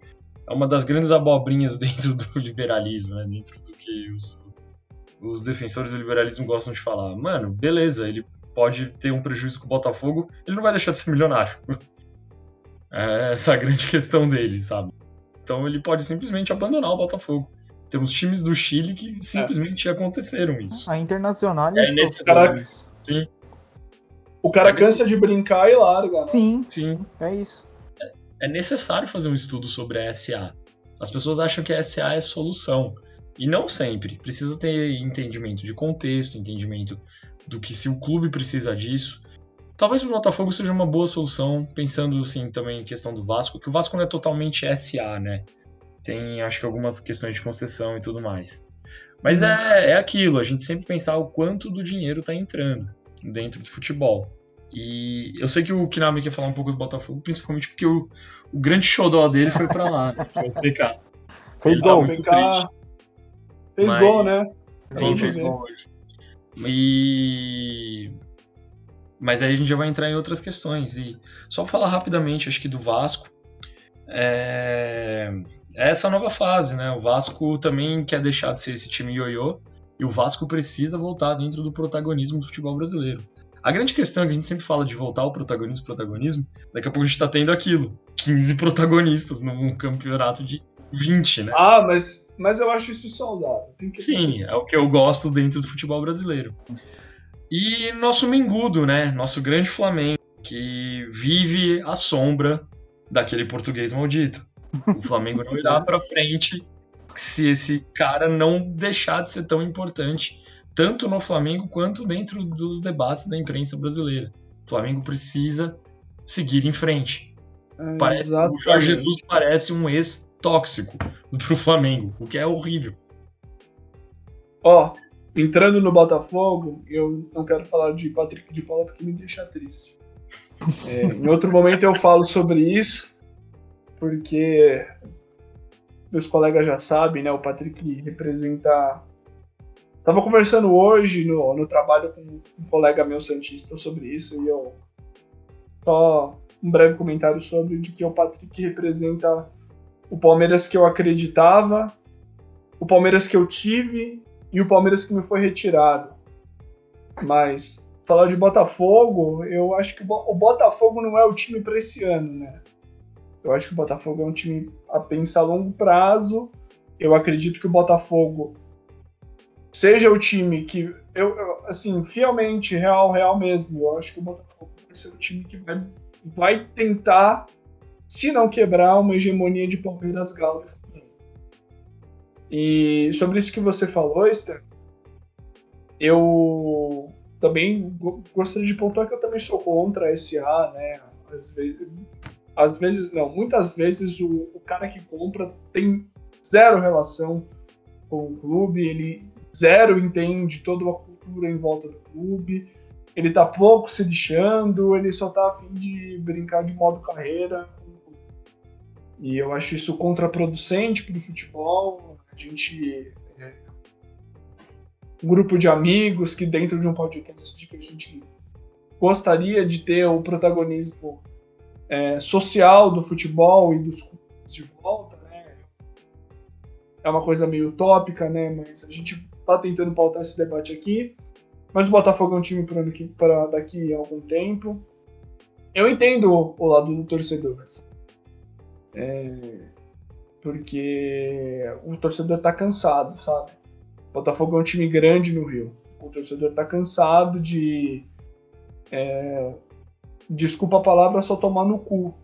É uma das grandes abobrinhas dentro do liberalismo, né? Dentro do que os, os defensores do liberalismo gostam de falar. Mano, beleza, ele pode ter um prejuízo com o Botafogo, ele não vai deixar de ser milionário. É essa a grande questão dele, sabe? Então ele pode simplesmente abandonar o Botafogo. Temos times do Chile que simplesmente é. aconteceram isso. A Internacional é necessário. Sim. O cara cansa de brincar e larga. Né? Sim, sim. É isso. É, é necessário fazer um estudo sobre a SA. As pessoas acham que a SA é solução. E não sempre. Precisa ter entendimento de contexto, entendimento do que se o clube precisa disso. Talvez o Botafogo seja uma boa solução, pensando assim também em questão do Vasco, que o Vasco não é totalmente SA, né? Tem acho que algumas questões de concessão e tudo mais. Mas uhum. é, é aquilo, a gente sempre pensar o quanto do dinheiro está entrando dentro do futebol. E eu sei que o Kinami quer falar um pouco do Botafogo, principalmente porque o, o grande xodó dele foi pra lá, né, que é o PK. Fez gol, tá muito PK... triste. Fez mas... gol, né? Sim, fez gol hoje. E... Mas aí a gente já vai entrar em outras questões. E só falar rapidamente, acho que do Vasco. É... é essa nova fase, né? O Vasco também quer deixar de ser esse time ioiô e o Vasco precisa voltar dentro do protagonismo do futebol brasileiro. A grande questão é que a gente sempre fala de voltar ao protagonismo, protagonismo, daqui a pouco a gente tá tendo aquilo. 15 protagonistas num campeonato de 20, né? Ah, mas, mas eu acho isso saudável. Sim, é o que eu gosto dentro do futebol brasileiro. E nosso Mengudo, né? Nosso grande Flamengo, que vive à sombra daquele português maldito. O Flamengo não irá para frente se esse cara não deixar de ser tão importante, tanto no Flamengo quanto dentro dos debates da imprensa brasileira. O Flamengo precisa seguir em frente. É, parece, o Jorge Jesus parece um ex-tóxico pro Flamengo, o que é horrível. Ó, entrando no Botafogo, eu não quero falar de Patrick de Paula porque me deixa triste. É, em outro momento eu falo sobre isso, porque meus colegas já sabem, né? O Patrick representa. Tava conversando hoje no, no trabalho com um colega meu santista sobre isso e eu só um breve comentário sobre de que o Patrick representa o Palmeiras que eu acreditava, o Palmeiras que eu tive e o Palmeiras que me foi retirado. Mas falar de Botafogo, eu acho que o Botafogo não é o time para esse ano, né? Eu acho que o Botafogo é um time a pensar a longo prazo. Eu acredito que o Botafogo seja o time que. Eu, eu, assim, fielmente, real, real mesmo. Eu acho que o Botafogo vai ser o time que vai, vai tentar, se não quebrar, uma hegemonia de Palmeiras Galo e sobre isso que você falou, Esther, eu também gostaria de pontuar que eu também sou contra a SA, né? Às vezes, às vezes não, muitas vezes o, o cara que compra tem zero relação com o clube, ele zero entende toda a cultura em volta do clube, ele tá pouco se lixando, ele só tá afim de brincar de modo carreira. E eu acho isso contraproducente para o futebol. A gente é, um grupo de amigos que dentro de um podcast que a gente gostaria de ter o protagonismo é, social do futebol e dos clubes de volta, né? É uma coisa meio utópica, né? Mas a gente está tentando pautar esse debate aqui. Mas o Botafogo é um time para daqui a algum tempo. Eu entendo o lado do torcedor. É, porque o torcedor tá cansado, sabe? O Botafogo é um time grande no Rio. O torcedor tá cansado de. É, desculpa a palavra, só tomar no cu.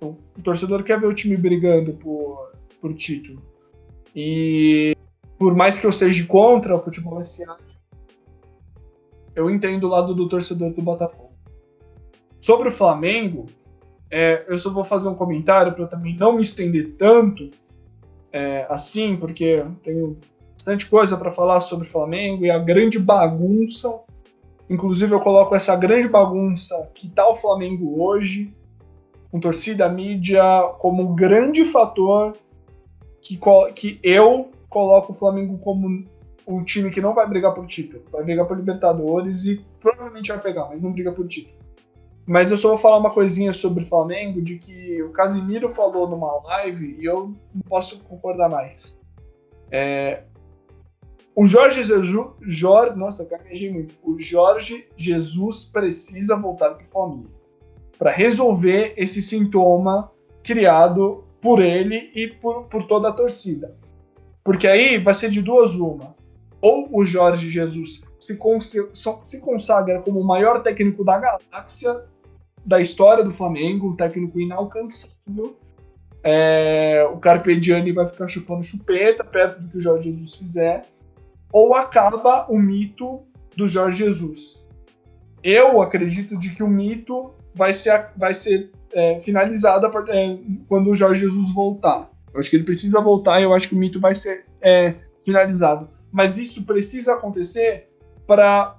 O torcedor quer ver o time brigando por, por título. E por mais que eu seja contra o futebol SA, eu entendo o lado do torcedor do Botafogo. Sobre o Flamengo, é, eu só vou fazer um comentário para eu também não me estender tanto é, assim, porque tenho bastante coisa para falar sobre o Flamengo e a grande bagunça. Inclusive, eu coloco essa grande bagunça que está o Flamengo hoje, com torcida, mídia, como um grande fator que, que eu coloco o Flamengo como um time que não vai brigar por título, vai brigar por Libertadores e provavelmente vai pegar, mas não briga por título. Mas eu só vou falar uma coisinha sobre o Flamengo, de que o Casimiro falou numa live e eu não posso concordar mais. É, o Jorge Jesus. Jorge, nossa, gaguejei muito. O Jorge Jesus precisa voltar para o Flamengo para resolver esse sintoma criado por ele e por, por toda a torcida. Porque aí vai ser de duas uma. Ou o Jorge Jesus se, se consagra como o maior técnico da galáxia da história do Flamengo, um técnico inalcançável. É, o Carpegiani vai ficar chupando chupeta perto do que o Jorge Jesus fizer, ou acaba o mito do Jorge Jesus. Eu acredito de que o mito vai ser, vai ser é, finalizado é, quando o Jorge Jesus voltar. Eu acho que ele precisa voltar e eu acho que o mito vai ser é, finalizado. Mas isso precisa acontecer para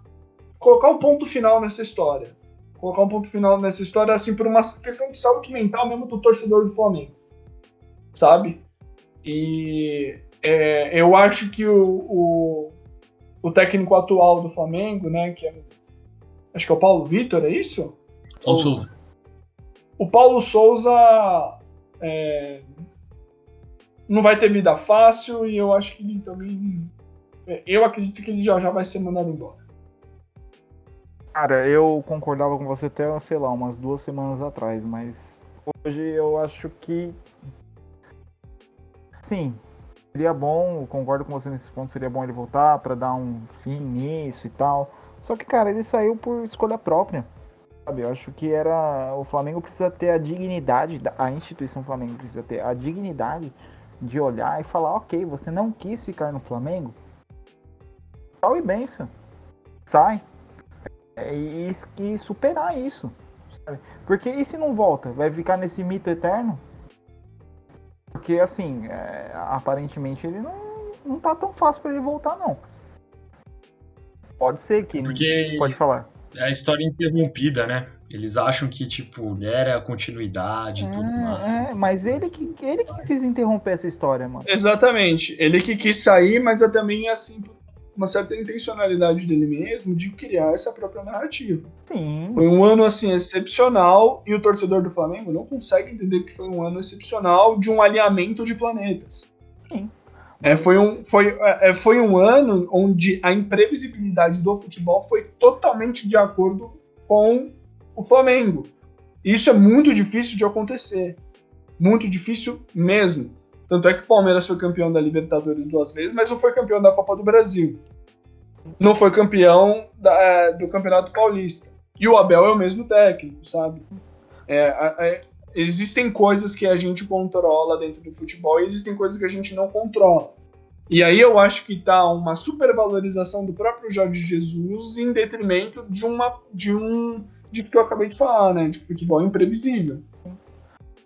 colocar um ponto final nessa história colocar um ponto final nessa história, assim, por uma questão de saúde mental mesmo do torcedor do Flamengo, sabe? E é, eu acho que o, o, o, técnico atual do Flamengo, né, que é, acho que é o Paulo Vitor, é isso? Paulo o, Souza. O Paulo Souza é, não vai ter vida fácil e eu acho que ele também, eu acredito que ele já, já vai ser mandado embora. Cara, eu concordava com você até, sei lá, umas duas semanas atrás, mas hoje eu acho que. Sim, seria bom, concordo com você nesse ponto, seria bom ele voltar para dar um fim nisso e tal. Só que, cara, ele saiu por escolha própria. Sabe? Eu acho que era. O Flamengo precisa ter a dignidade, a instituição Flamengo precisa ter a dignidade de olhar e falar: ok, você não quis ficar no Flamengo? Tchau e benção. Sai é, e, e superar isso. Sabe? Porque e se não volta? Vai ficar nesse mito eterno? Porque assim, é, aparentemente ele não, não tá tão fácil para ele voltar, não. Pode ser que. Porque pode falar. É a história interrompida, né? Eles acham que, tipo, era a continuidade e é, tudo mais. É, mas ele que, ele que quis interromper essa história, mano. Exatamente. Ele que quis sair, mas é também assim uma certa intencionalidade dele mesmo de criar essa própria narrativa. Sim. Foi um ano assim excepcional e o torcedor do Flamengo não consegue entender que foi um ano excepcional de um alinhamento de planetas. Sim. É, foi, um, foi, é, foi um ano onde a imprevisibilidade do futebol foi totalmente de acordo com o Flamengo. E isso é muito difícil de acontecer. Muito difícil mesmo. Tanto é que o Palmeiras foi campeão da Libertadores duas vezes, mas não foi campeão da Copa do Brasil. Não foi campeão da, é, do Campeonato Paulista. E o Abel é o mesmo técnico, sabe? É, existem coisas que a gente controla dentro do futebol e existem coisas que a gente não controla. E aí eu acho que tá uma supervalorização do próprio Jorge Jesus em detrimento de uma de um de que eu acabei de falar, né, de futebol imprevisível.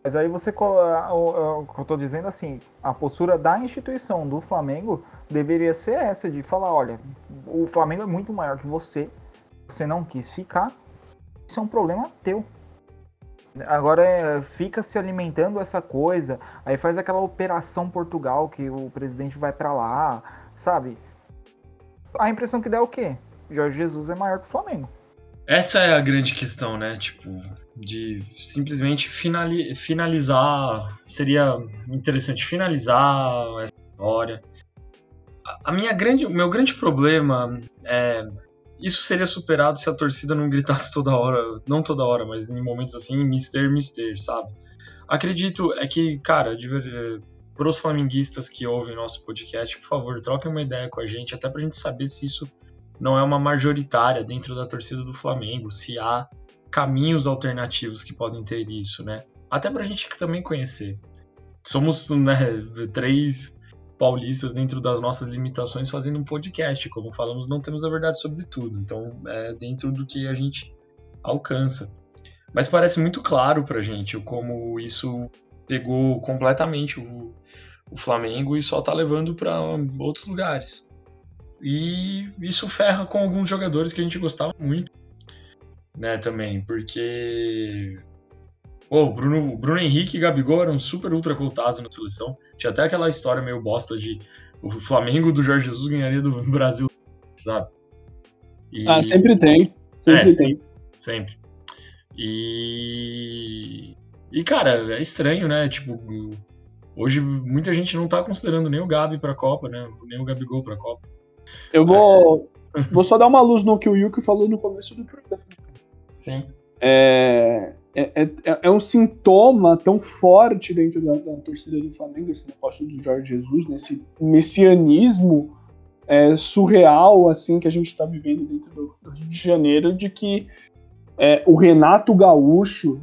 Mas aí você o que eu tô dizendo assim, a postura da instituição do Flamengo deveria ser essa de falar, olha, o Flamengo é muito maior que você, você não quis ficar, isso é um problema teu. Agora é, fica se alimentando essa coisa, aí faz aquela operação Portugal que o presidente vai para lá, sabe? A impressão que dá é o quê? Jorge Jesus é maior que o Flamengo. Essa é a grande questão, né? Tipo, de simplesmente finali finalizar. Seria interessante finalizar essa história. A minha grande, meu grande problema é isso seria superado se a torcida não gritasse toda hora, não toda hora, mas em momentos assim, Mister, Mister, sabe? Acredito é que, cara, de ver, pros flamenguistas que ouvem nosso podcast, por favor, troquem uma ideia com a gente, até pra gente saber se isso não é uma majoritária dentro da torcida do Flamengo, se há caminhos alternativos que podem ter isso, né? Até pra gente também conhecer. Somos, né, três paulistas dentro das nossas limitações fazendo um podcast. Como falamos, não temos a verdade sobre tudo. Então, é dentro do que a gente alcança. Mas parece muito claro pra gente como isso pegou completamente o, o Flamengo e só tá levando para outros lugares. E isso ferra com alguns jogadores que a gente gostava muito, né, também, porque Pô, o Bruno, Bruno Henrique e Gabigol eram super ultra contados na seleção. Tinha até aquela história meio bosta de o Flamengo do Jorge Jesus ganharia do Brasil, sabe? E... Ah, sempre tem. Sempre é, tem. Sempre, sempre. E. E, cara, é estranho, né? Tipo, hoje muita gente não tá considerando nem o Gabi pra Copa, né? Nem o Gabigol pra Copa. Eu vou. É. vou só dar uma luz no que o Yuki falou no começo do programa. Sim. É, é, é, é, um sintoma tão forte dentro da, da, torcida do Flamengo, esse negócio do Jorge Jesus, nesse messianismo é, surreal assim que a gente está vivendo dentro do, do, Rio de Janeiro, de que é, o Renato Gaúcho,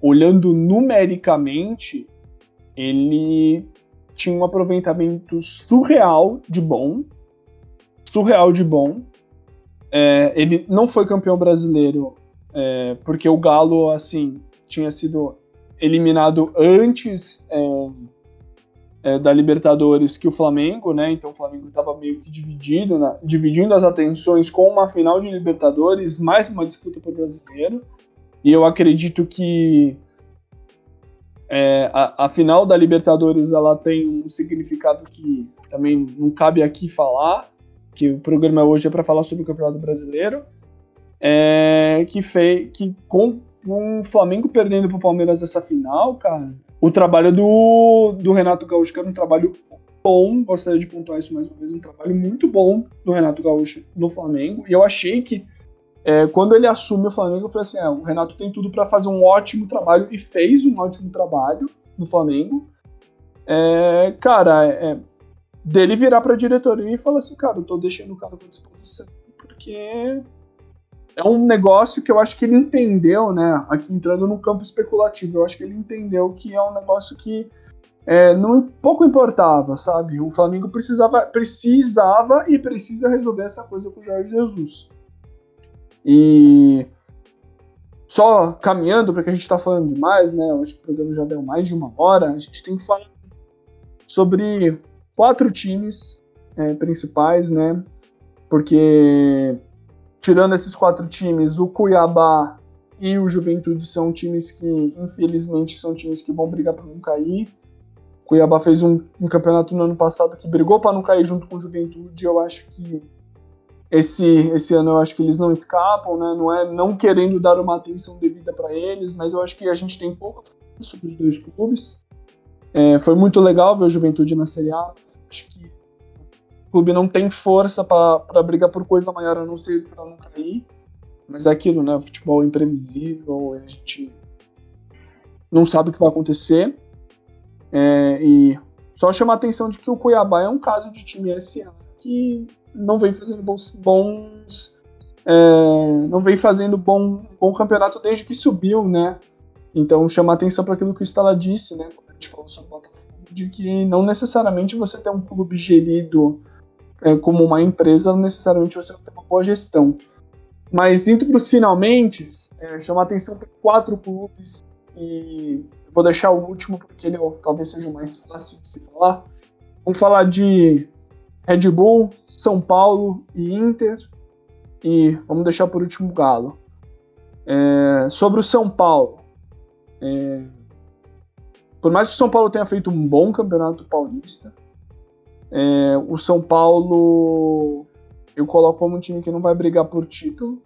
olhando numericamente, ele tinha um aproveitamento surreal de bom, surreal de bom. É, ele não foi campeão brasileiro é, porque o Galo, assim, tinha sido eliminado antes é, é, da Libertadores que o Flamengo, né? Então o Flamengo estava meio que dividido, dividindo as atenções com uma final de Libertadores, mais uma disputa para o brasileiro. E eu acredito que é, a, a, final da Libertadores ela tem um significado que também não cabe aqui falar, que o programa hoje é para falar sobre o Campeonato Brasileiro é, que fez que com, com o Flamengo perdendo para o Palmeiras essa final, cara, o trabalho do, do Renato Gaúcho, que era um trabalho bom, gostaria de pontuar isso mais uma vez, um trabalho muito bom do Renato Gaúcho no Flamengo, e eu achei que é, quando ele assume o Flamengo, eu falei assim, é, o Renato tem tudo para fazer um ótimo trabalho, e fez um ótimo trabalho no Flamengo, é, cara, é, dele virar para a diretoria e falar assim, cara, eu tô deixando o cara à disposição, porque é um negócio que eu acho que ele entendeu, né? Aqui entrando no campo especulativo, eu acho que ele entendeu que é um negócio que é, não pouco importava, sabe? O Flamengo precisava, precisava e precisa resolver essa coisa com o Jorge Jesus. E só caminhando, porque a gente está falando demais, né? Eu acho que o programa já deu mais de uma hora. A gente tem que falar sobre quatro times é, principais, né? Porque tirando esses quatro times, o Cuiabá e o Juventude são times que, infelizmente, são times que vão brigar para não cair. O Cuiabá fez um, um, campeonato no ano passado que brigou para não cair junto com o Juventude. Eu acho que esse, esse ano eu acho que eles não escapam, né? Não é não querendo dar uma atenção devida para eles, mas eu acho que a gente tem pouco sobre os dois clubes. É, foi muito legal ver o Juventude na Série A. Acho que clube não tem força para brigar por coisa maior a não ser para não cair. Mas é aquilo, né? O futebol é imprevisível, a gente não sabe o que vai acontecer. É, e só chamar a atenção de que o Cuiabá é um caso de time SA que não vem fazendo bons. bons é, não vem fazendo bom, bom campeonato desde que subiu, né? Então chama atenção para aquilo que o Stala disse, né? Quando a gente falou sobre o Botafogo, de que não necessariamente você ter um clube gerido como uma empresa, não necessariamente você tem uma boa gestão. Mas indo para os finalmente, é, chamar atenção para quatro clubes e vou deixar o último porque ele talvez seja o mais fácil de se falar. Vamos falar de Red Bull, São Paulo e Inter. E vamos deixar por último o Galo. É, sobre o São Paulo. É, por mais que o São Paulo tenha feito um bom campeonato paulista, é, o São Paulo eu coloco como um time que não vai brigar por título,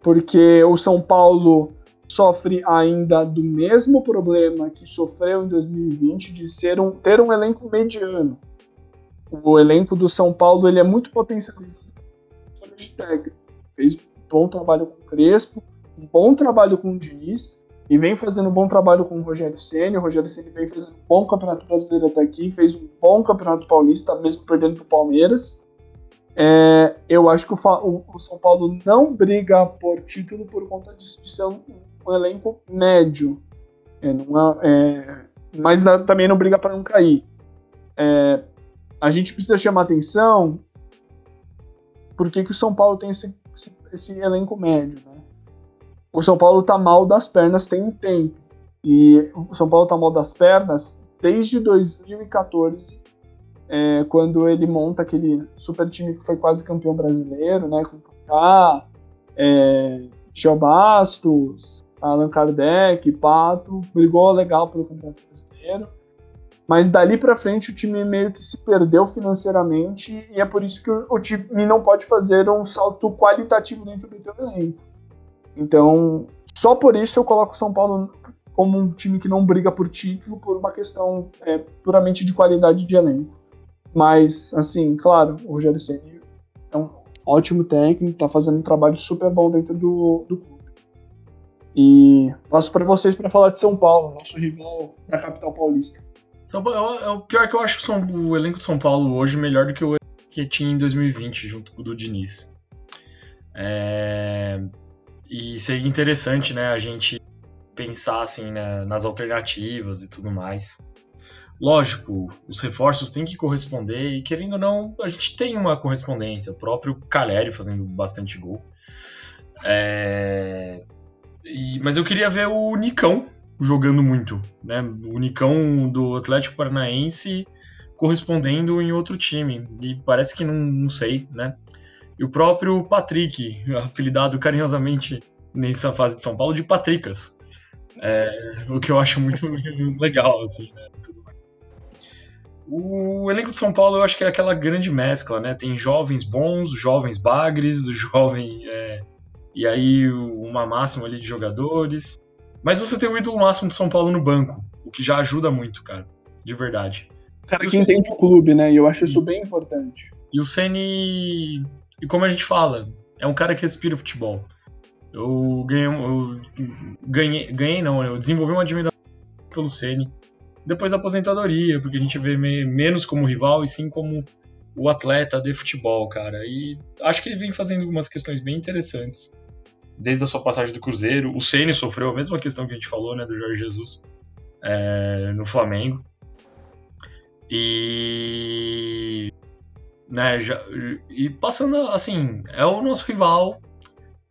porque o São Paulo sofre ainda do mesmo problema que sofreu em 2020 de ser um, ter um elenco mediano. O elenco do São Paulo ele é muito potencializado de técnico. Fez um bom trabalho com o Crespo, um bom trabalho com o Diniz, e vem fazendo um bom trabalho com o Rogério Ceni. O Rogério Ceni vem fazendo um bom campeonato brasileiro até aqui, fez um bom campeonato paulista, mesmo perdendo para o Palmeiras. É, eu acho que o, o, São Paulo não briga por título por conta de, de ser um, um, elenco médio. É, não é, é mas também não briga para não cair. É, a gente precisa chamar atenção por que, que o São Paulo tem esse, esse, esse elenco médio. Né? O São Paulo tá mal das pernas tem um tempo. E o São Paulo tá mal das pernas desde 2014 é, quando ele monta aquele super time que foi quase campeão brasileiro, né, com Kaká, é, Bastos, Allan Kardec, Pato, brigou legal pelo Campeonato Brasileiro, mas dali para frente o time meio que se perdeu financeiramente e é por isso que o, o time não pode fazer um salto qualitativo dentro do seu elenco. Então, só por isso eu coloco o São Paulo como um time que não briga por título por uma questão é, puramente de qualidade de elenco. Mas, assim, claro, o Rogério Ceni é um ótimo técnico, tá fazendo um trabalho super bom dentro do, do clube. E passo para vocês para falar de São Paulo, nosso rival da capital paulista. São Paulo, é, é o pior que eu acho São, o elenco de São Paulo hoje melhor do que o que tinha em 2020, junto com o do Diniz. É, e seria interessante, né, a gente pensar assim né, nas alternativas e tudo mais. Lógico, os reforços têm que corresponder e, querendo ou não, a gente tem uma correspondência. O próprio Caleri fazendo bastante gol. É... E... Mas eu queria ver o Nicão jogando muito. Né? O Nicão do Atlético Paranaense correspondendo em outro time. E parece que não, não sei, né? E o próprio Patrick, apelidado carinhosamente nessa fase de São Paulo de Patricas. É, o que eu acho muito legal, assim, né? O elenco de São Paulo eu acho que é aquela grande mescla, né? Tem jovens bons, jovens bagres, jovem. É, e aí uma máxima ali de jogadores. Mas você tem o ídolo máximo de São Paulo no banco, o que já ajuda muito, cara. De verdade. Cara que entende o clube, né? E eu acho isso bem importante. E o Ceni, e como a gente fala, é um cara que respira futebol. Eu ganhei, eu ganhei, ganhei não, eu desenvolvi uma admiração pelo Ceni depois da aposentadoria, porque a gente vê menos como rival e sim como o atleta de futebol, cara. E acho que ele vem fazendo algumas questões bem interessantes. Desde a sua passagem do Cruzeiro, o Ceni sofreu a mesma questão que a gente falou, né, do Jorge Jesus é, no Flamengo. E né, já, e passando assim, é o nosso rival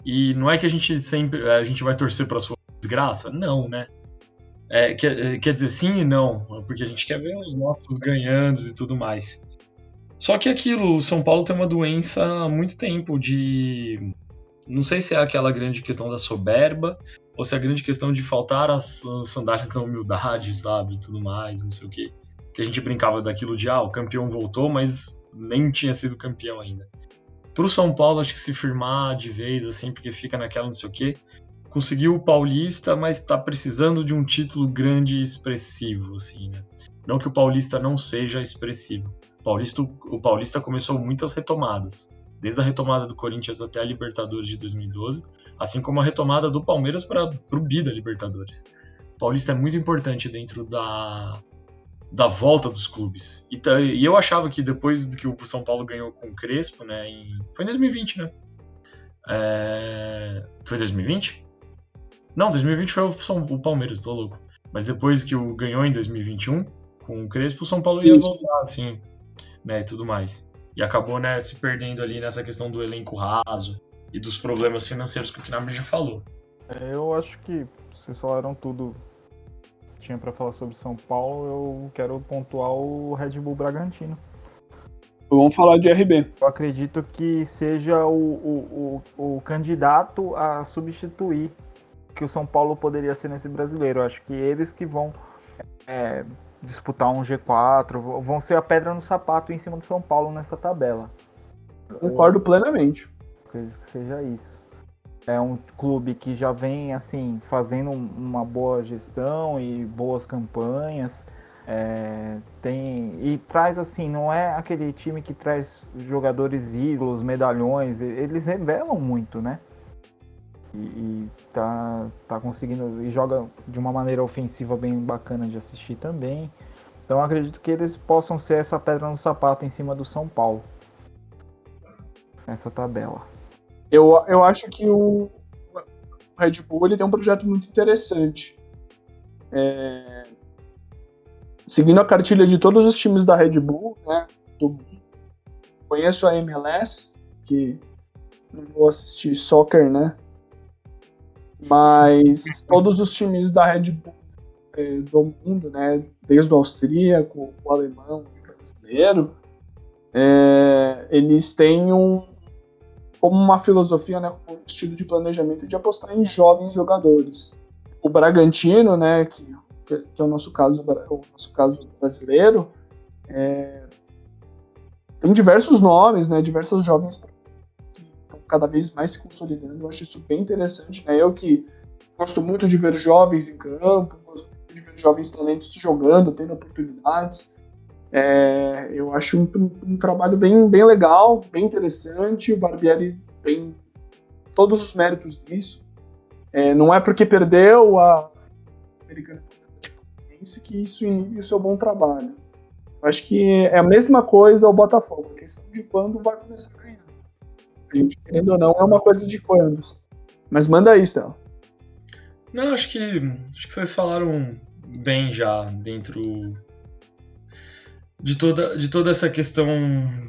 e não é que a gente sempre a gente vai torcer para sua desgraça, não, né? É, quer, é, quer dizer, sim e não, porque a gente quer ver os nossos ganhando e tudo mais. Só que aquilo, o São Paulo tem uma doença há muito tempo de. Não sei se é aquela grande questão da soberba, ou se é a grande questão de faltar as, as sandálias da humildade, sabe? Tudo mais, não sei o quê. Que a gente brincava daquilo de, ah, o campeão voltou, mas nem tinha sido campeão ainda. Pro São Paulo, acho que se firmar de vez, assim, porque fica naquela não sei o quê conseguiu o Paulista, mas está precisando de um título grande e expressivo, assim, né? Não que o Paulista não seja expressivo. O Paulista, o Paulista começou muitas retomadas, desde a retomada do Corinthians até a Libertadores de 2012, assim como a retomada do Palmeiras para o Bi da Libertadores. Paulista é muito importante dentro da, da volta dos clubes. E, tá, e, eu achava que depois que o São Paulo ganhou com o Crespo, né? Em, foi em 2020, né? É, foi 2020? Não, 2020 foi o, São, o Palmeiras, tô louco. Mas depois que o ganhou em 2021, com o Crespo, o São Paulo ia voltar, assim, né? E tudo mais. E acabou, né, se perdendo ali nessa questão do elenco raso e dos problemas financeiros que o Knabri já falou. É, eu acho que vocês falaram tudo tinha para falar sobre São Paulo. Eu quero pontuar o Red Bull Bragantino. Vamos falar de RB. Eu acredito que seja o, o, o, o candidato a substituir que o São Paulo poderia ser nesse brasileiro. Eu acho que eles que vão é, disputar um G4, vão ser a pedra no sapato em cima do São Paulo nessa tabela. Concordo plenamente. Acredito que seja isso. É um clube que já vem assim fazendo uma boa gestão e boas campanhas. É, tem e traz assim, não é aquele time que traz jogadores ídolos, medalhões, eles revelam muito, né? E, e tá, tá conseguindo e joga de uma maneira ofensiva bem bacana de assistir também. Então acredito que eles possam ser essa pedra no sapato em cima do São Paulo. Essa tabela. Eu, eu acho que o Red Bull ele tem um projeto muito interessante. É... Seguindo a cartilha de todos os times da Red Bull, né? Do... Conheço a MLS, que não vou assistir soccer, né? Mas todos os times da Red Bull é, do mundo, né, desde o austríaco, o alemão, o brasileiro, é, eles têm um, como uma filosofia, né, um estilo de planejamento de apostar em jovens jogadores. O Bragantino, né, que, que é o nosso caso, o nosso caso brasileiro, é, tem diversos nomes, né, diversos jovens cada vez mais se consolidando. Eu acho isso bem interessante. Né? Eu que gosto muito de ver jovens em campo, gosto de ver jovens talentos jogando, tendo oportunidades. É, eu acho um, um, trabalho bem, bem legal, bem interessante. O Barbieri tem todos os méritos nisso. É, não é porque perdeu a americana que isso inibe o seu bom trabalho. Acho que é a mesma coisa o Botafogo, a questão de quando vai começar a ganhar. A gente, querendo ou não, é uma coisa de quando. Mas manda aí, Stella. Não, acho que, acho que vocês falaram bem já dentro de toda, de toda essa questão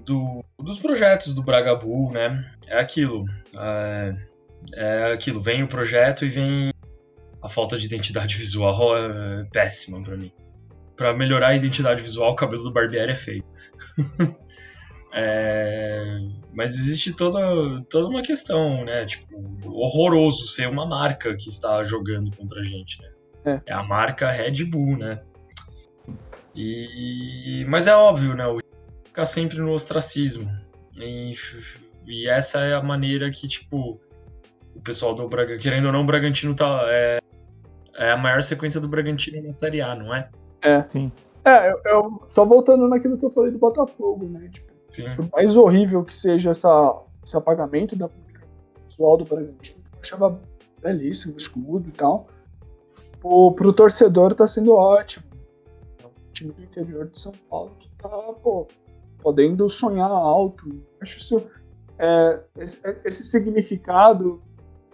do, dos projetos do Bragabu, né? É aquilo. É, é aquilo. Vem o projeto e vem a falta de identidade visual é péssima para mim. Para melhorar a identidade visual, o cabelo do Barbieri é feio. É, mas existe toda, toda uma questão, né? Tipo, horroroso ser uma marca que está jogando contra a gente, né? É, é a marca Red Bull, né? E, mas é óbvio, né? O ficar sempre no ostracismo. E, e, essa é a maneira que, tipo, o pessoal do Bragantino, querendo ou não, o Bragantino tá. É, é a maior sequência do Bragantino na Série A, não é? É, sim. É, eu, eu, só voltando naquilo que eu falei do Botafogo, né? Tipo, Sim. Por mais horrível que seja essa, esse apagamento da visual do Bragantino, que eu achava belíssimo o escudo e tal, o, pro torcedor tá sendo ótimo. É time do interior de São Paulo que tá, pô, podendo sonhar alto. Acho isso, é, esse, esse significado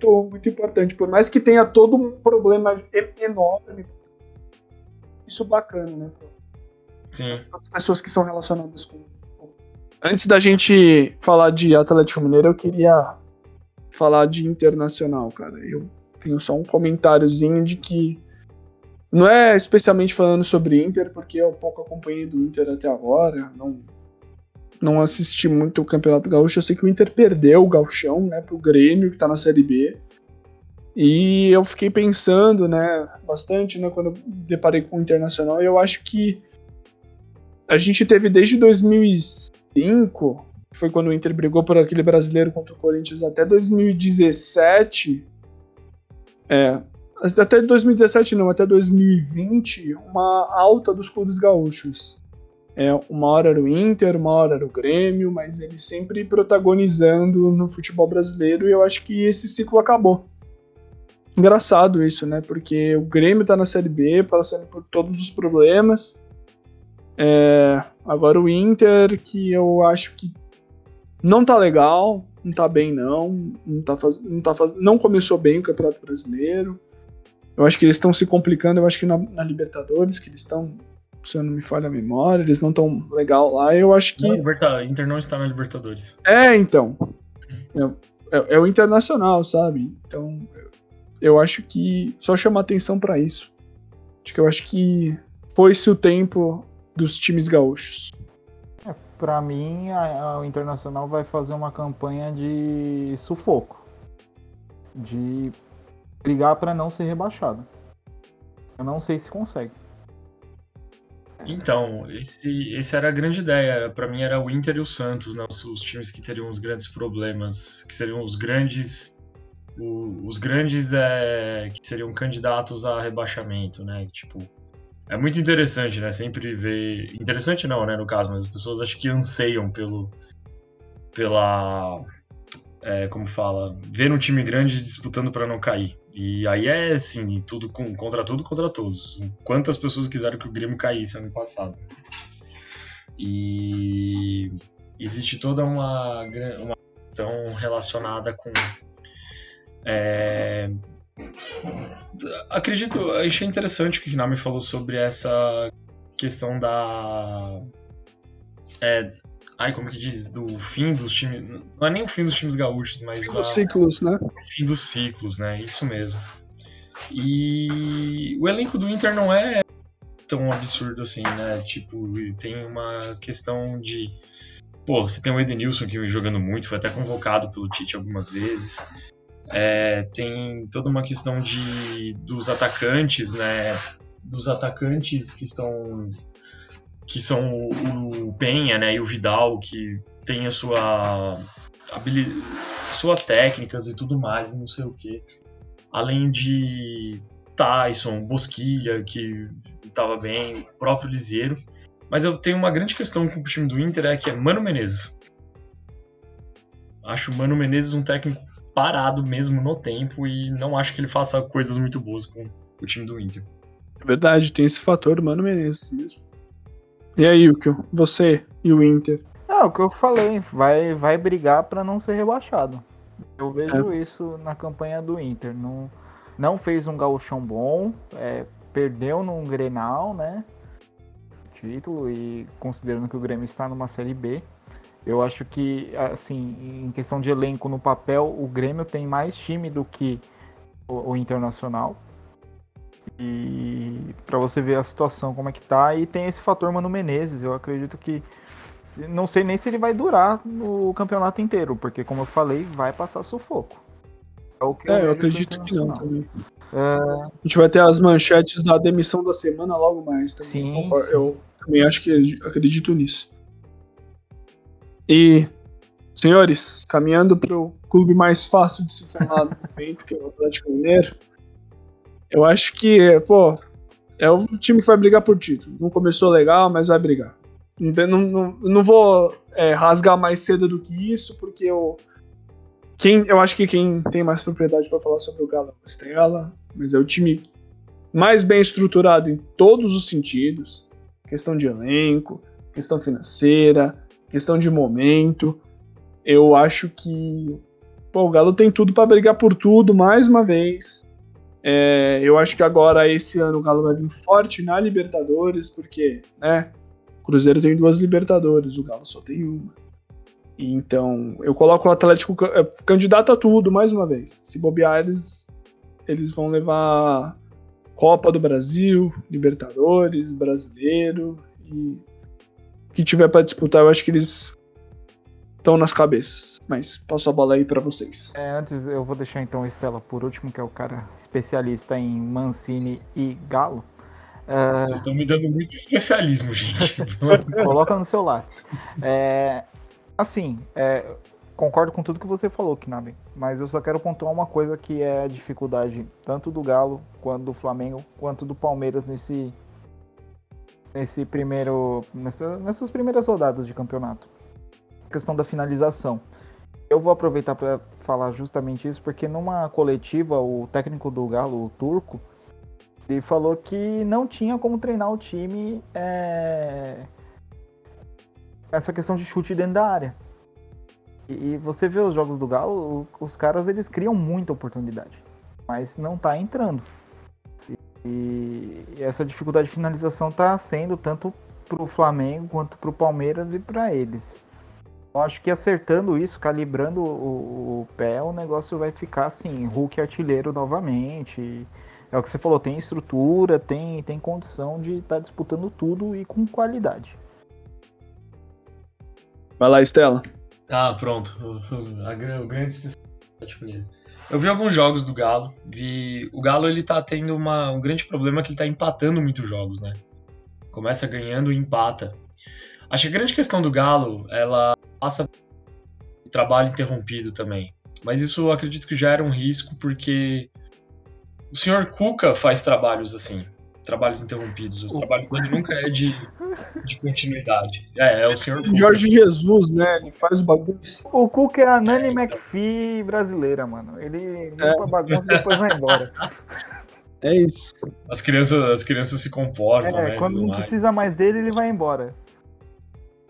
muito importante. Por mais que tenha todo um problema enorme, isso bacana, né? Sim. As pessoas que são relacionadas com Antes da gente falar de Atlético Mineiro, eu queria falar de Internacional, cara. Eu tenho só um comentáriozinho de que não é especialmente falando sobre Inter, porque eu pouco acompanhei do Inter até agora, não não assisti muito o Campeonato Gaúcho, eu sei que o Inter perdeu o Gauchão, né, pro Grêmio, que tá na Série B. E eu fiquei pensando, né, bastante, né, quando eu deparei com o Internacional, e eu acho que a gente teve desde 2000 2005, que foi quando o Inter brigou por aquele brasileiro contra o Corinthians, até 2017, é, até 2017 não, até 2020, uma alta dos clubes gaúchos. É, uma hora era o Inter, uma hora era o Grêmio, mas ele sempre protagonizando no futebol brasileiro e eu acho que esse ciclo acabou. engraçado isso, né? Porque o Grêmio tá na Série B, passando por todos os problemas. É, agora o Inter, que eu acho que não tá legal, não tá bem não, não tá faz, não, tá faz, não começou bem o Campeonato Brasileiro. Eu acho que eles estão se complicando, eu acho que na, na Libertadores, que eles estão, se eu não me falha a memória, eles não estão legal lá. Eu acho que. Não. Inter não está na Libertadores. É, então. É, é, é o Internacional, sabe? Então, eu acho que só chama atenção para isso. Acho que eu acho que foi-se o tempo dos times gaúchos. É, para mim, a, a, o Internacional vai fazer uma campanha de sufoco, de brigar para não ser rebaixado. Eu não sei se consegue. Então, esse, esse era a grande ideia. Para mim era o Inter e o Santos, né? Os, os, times que teriam os grandes problemas, que seriam os grandes o, os grandes é, que seriam candidatos a rebaixamento, né? Tipo, é muito interessante, né? Sempre ver. Interessante não, né? No caso, mas as pessoas acho que anseiam pelo. pela. É, como fala? Ver um time grande disputando para não cair. E aí é assim, tudo com, contra tudo contra todos. Quantas pessoas quiseram que o Grêmio caísse ano passado? E existe toda uma, uma questão relacionada com é... Acredito, achei interessante que o Kinami falou sobre essa questão da. É... Ai, como que diz? Do fim dos times. Não é nem o fim dos times gaúchos, mas. Fim dos ciclos, né? O fim dos ciclos, né? Isso mesmo. E o elenco do Inter não é tão absurdo assim, né? Tipo, tem uma questão de. Pô, você tem o Edenilson que jogando muito, foi até convocado pelo Tite algumas vezes. É, tem toda uma questão de dos atacantes, né? Dos atacantes que estão que são o, o Penha, né, e o Vidal que tem a sua suas técnicas e tudo mais, não sei o que. Além de Tyson, Bosquilha, que estava bem, o próprio Liseiro. Mas eu tenho uma grande questão com o time do Inter, é que é Mano Menezes. Acho o Mano Menezes um técnico parado mesmo no tempo e não acho que ele faça coisas muito boas com o time do Inter. É verdade, tem esse fator do Mano Menezes mesmo. E aí, Yukio, você e o Inter? É, o que eu falei, vai, vai brigar para não ser rebaixado. Eu vejo é. isso na campanha do Inter. Não, não fez um gauchão bom, é, perdeu num Grenal, né? Título, e considerando que o Grêmio está numa Série B, eu acho que, assim, em questão de elenco no papel, o Grêmio tem mais time do que o, o Internacional. E para você ver a situação como é que tá, e tem esse fator Mano Menezes, eu acredito que não sei nem se ele vai durar no campeonato inteiro, porque como eu falei, vai passar sufoco. É, o que é, eu, eu acredito que não também. É... A gente vai ter as manchetes da demissão da semana logo mais. Também. Sim, sim. Eu também acho que acredito nisso. E, senhores, caminhando para o clube mais fácil de se falar no momento, que é o Atlético Mineiro, eu acho que, pô, é o time que vai brigar por título. Não começou legal, mas vai brigar. Não, não, não vou é, rasgar mais cedo do que isso, porque eu. Quem, eu acho que quem tem mais propriedade para falar sobre o Galo é o Estrela, mas é o time mais bem estruturado em todos os sentidos questão de elenco, questão financeira, questão de momento. Eu acho que pô, o Galo tem tudo para brigar por tudo mais uma vez. É, eu acho que agora, esse ano, o Galo vai vir forte na Libertadores, porque, né? O Cruzeiro tem duas Libertadores, o Galo só tem uma. Então, eu coloco o Atlético é, candidato a tudo, mais uma vez. Se bobear, eles, eles vão levar Copa do Brasil, Libertadores, Brasileiro e que tiver para disputar, eu acho que eles estão nas cabeças. Mas passo a bola aí para vocês. É, antes eu vou deixar então a Estela por último, que é o cara especialista em Mancini e Galo. É... Vocês estão me dando muito especialismo, gente. Coloca no seu lápis. É, assim, é, concordo com tudo que você falou, Knaben, mas eu só quero pontuar uma coisa que é a dificuldade tanto do Galo, quanto do Flamengo, quanto do Palmeiras nesse, nesse primeiro, nessa, nessas primeiras rodadas de campeonato. Questão da finalização. Eu vou aproveitar para falar justamente isso, porque numa coletiva, o técnico do Galo, o Turco, ele falou que não tinha como treinar o time é... essa questão de chute dentro da área. E você vê os jogos do Galo, os caras eles criam muita oportunidade, mas não tá entrando. E essa dificuldade de finalização tá sendo tanto pro Flamengo quanto pro Palmeiras e para eles. Eu acho que acertando isso, calibrando o, o, pé, o negócio vai ficar assim, Hulk artilheiro novamente. É o que você falou, tem estrutura, tem, tem condição de estar tá disputando tudo e com qualidade. Vai lá, Estela. Ah, pronto. O, a, o grande especialidade Eu vi alguns jogos do Galo. Vi o Galo ele tá tendo uma, um grande problema que ele tá empatando muitos jogos, né? Começa ganhando e empata. Acho que a grande questão do Galo, ela passa trabalho interrompido também. Mas isso eu acredito que já era um risco, porque o senhor Cuca faz trabalhos assim, trabalhos interrompidos. O trabalho dele nunca é de, de continuidade. É, é o senhor Cuca. Jorge Jesus, né? Ele faz bagulho. O Cuca é a Nani é, então. McPhee brasileira, mano. Ele limpa é. bagunça e depois vai embora. É isso. As crianças, as crianças se comportam, é, né? Quando não mais. precisa mais dele, ele vai embora.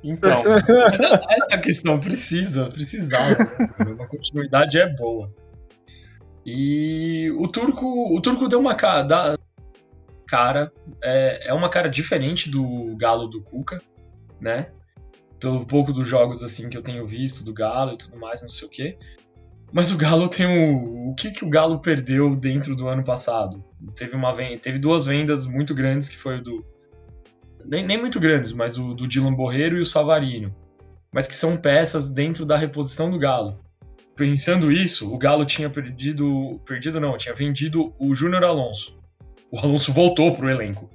Então, é, essa é a questão, precisa, precisava. Uma continuidade é boa. E o turco, o turco deu uma cara, cara é, é uma cara diferente do Galo do Cuca, né? Pelo pouco dos jogos assim que eu tenho visto do Galo e tudo mais, não sei o quê. Mas o Galo tem o. O que, que o Galo perdeu dentro do ano passado? Teve, uma, teve duas vendas muito grandes, que foi o do nem, nem muito grandes, mas o do Dylan Borreiro e o Savarino, mas que são peças dentro da reposição do Galo. Pensando isso, o Galo tinha perdido, perdido não, tinha vendido o Júnior Alonso. O Alonso voltou para o elenco.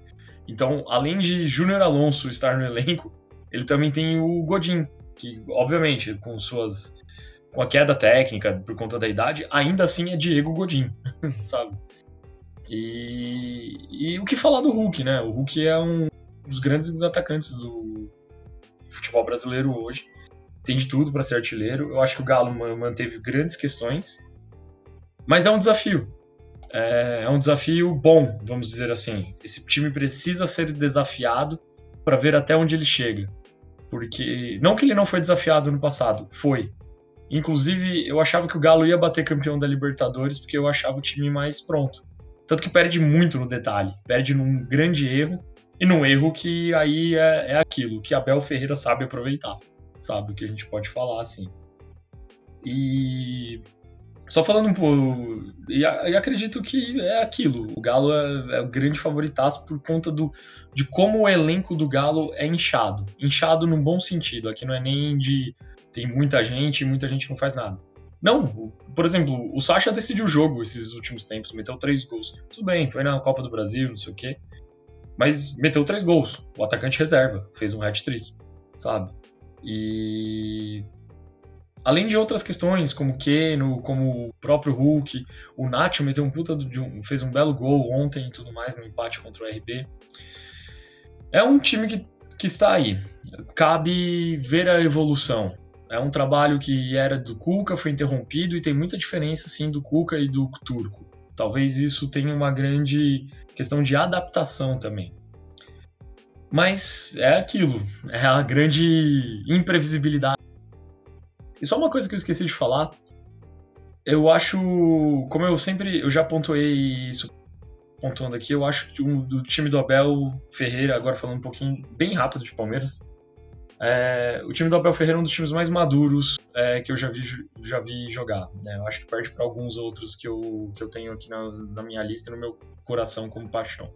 Então, além de Júnior Alonso estar no elenco, ele também tem o Godin, que obviamente com suas com a queda técnica por conta da idade, ainda assim é Diego Godin, sabe? E, e o que falar do Hulk, né? O Hulk é um dos grandes atacantes do futebol brasileiro hoje. Tem de tudo para ser artilheiro. Eu acho que o Galo manteve grandes questões, mas é um desafio. É, é um desafio bom, vamos dizer assim. Esse time precisa ser desafiado para ver até onde ele chega. Porque não que ele não foi desafiado no passado, foi. Inclusive, eu achava que o Galo ia bater campeão da Libertadores porque eu achava o time mais pronto. Tanto que perde muito no detalhe, perde num grande erro e num erro que aí é, é aquilo que Abel Ferreira sabe aproveitar, sabe? O que a gente pode falar assim. E só falando um pouco. E, acredito que é aquilo. O Galo é, é, o grande favoritaço por conta do, de como o elenco do Galo é inchado. Inchado num bom sentido. Aqui não é nem de. Tem muita gente e muita gente não faz nada. Não, por exemplo, o Sacha decidiu o jogo esses últimos tempos, meteu três gols. Tudo bem, foi na Copa do Brasil, não sei o quê mas meteu três gols. O atacante reserva, fez um hat-trick, sabe? E além de outras questões, como o Keno, como o próprio Hulk, o Nacho meteu um puta de um, fez um belo gol ontem e tudo mais no empate contra o RB. É um time que, que está aí. Cabe ver a evolução. É um trabalho que era do Cuca, foi interrompido e tem muita diferença sim do Cuca e do Turco. Talvez isso tenha uma grande questão de adaptação também. Mas é aquilo, é a grande imprevisibilidade. E só uma coisa que eu esqueci de falar, eu acho, como eu sempre, eu já pontuei isso pontuando aqui, eu acho que o do time do Abel Ferreira, agora falando um pouquinho bem rápido de Palmeiras, é, o time do Abel Ferreira é um dos times mais maduros é, que eu já vi, já vi jogar. Né? Eu acho que perde para alguns outros que eu, que eu tenho aqui na, na minha lista e no meu coração como paixão.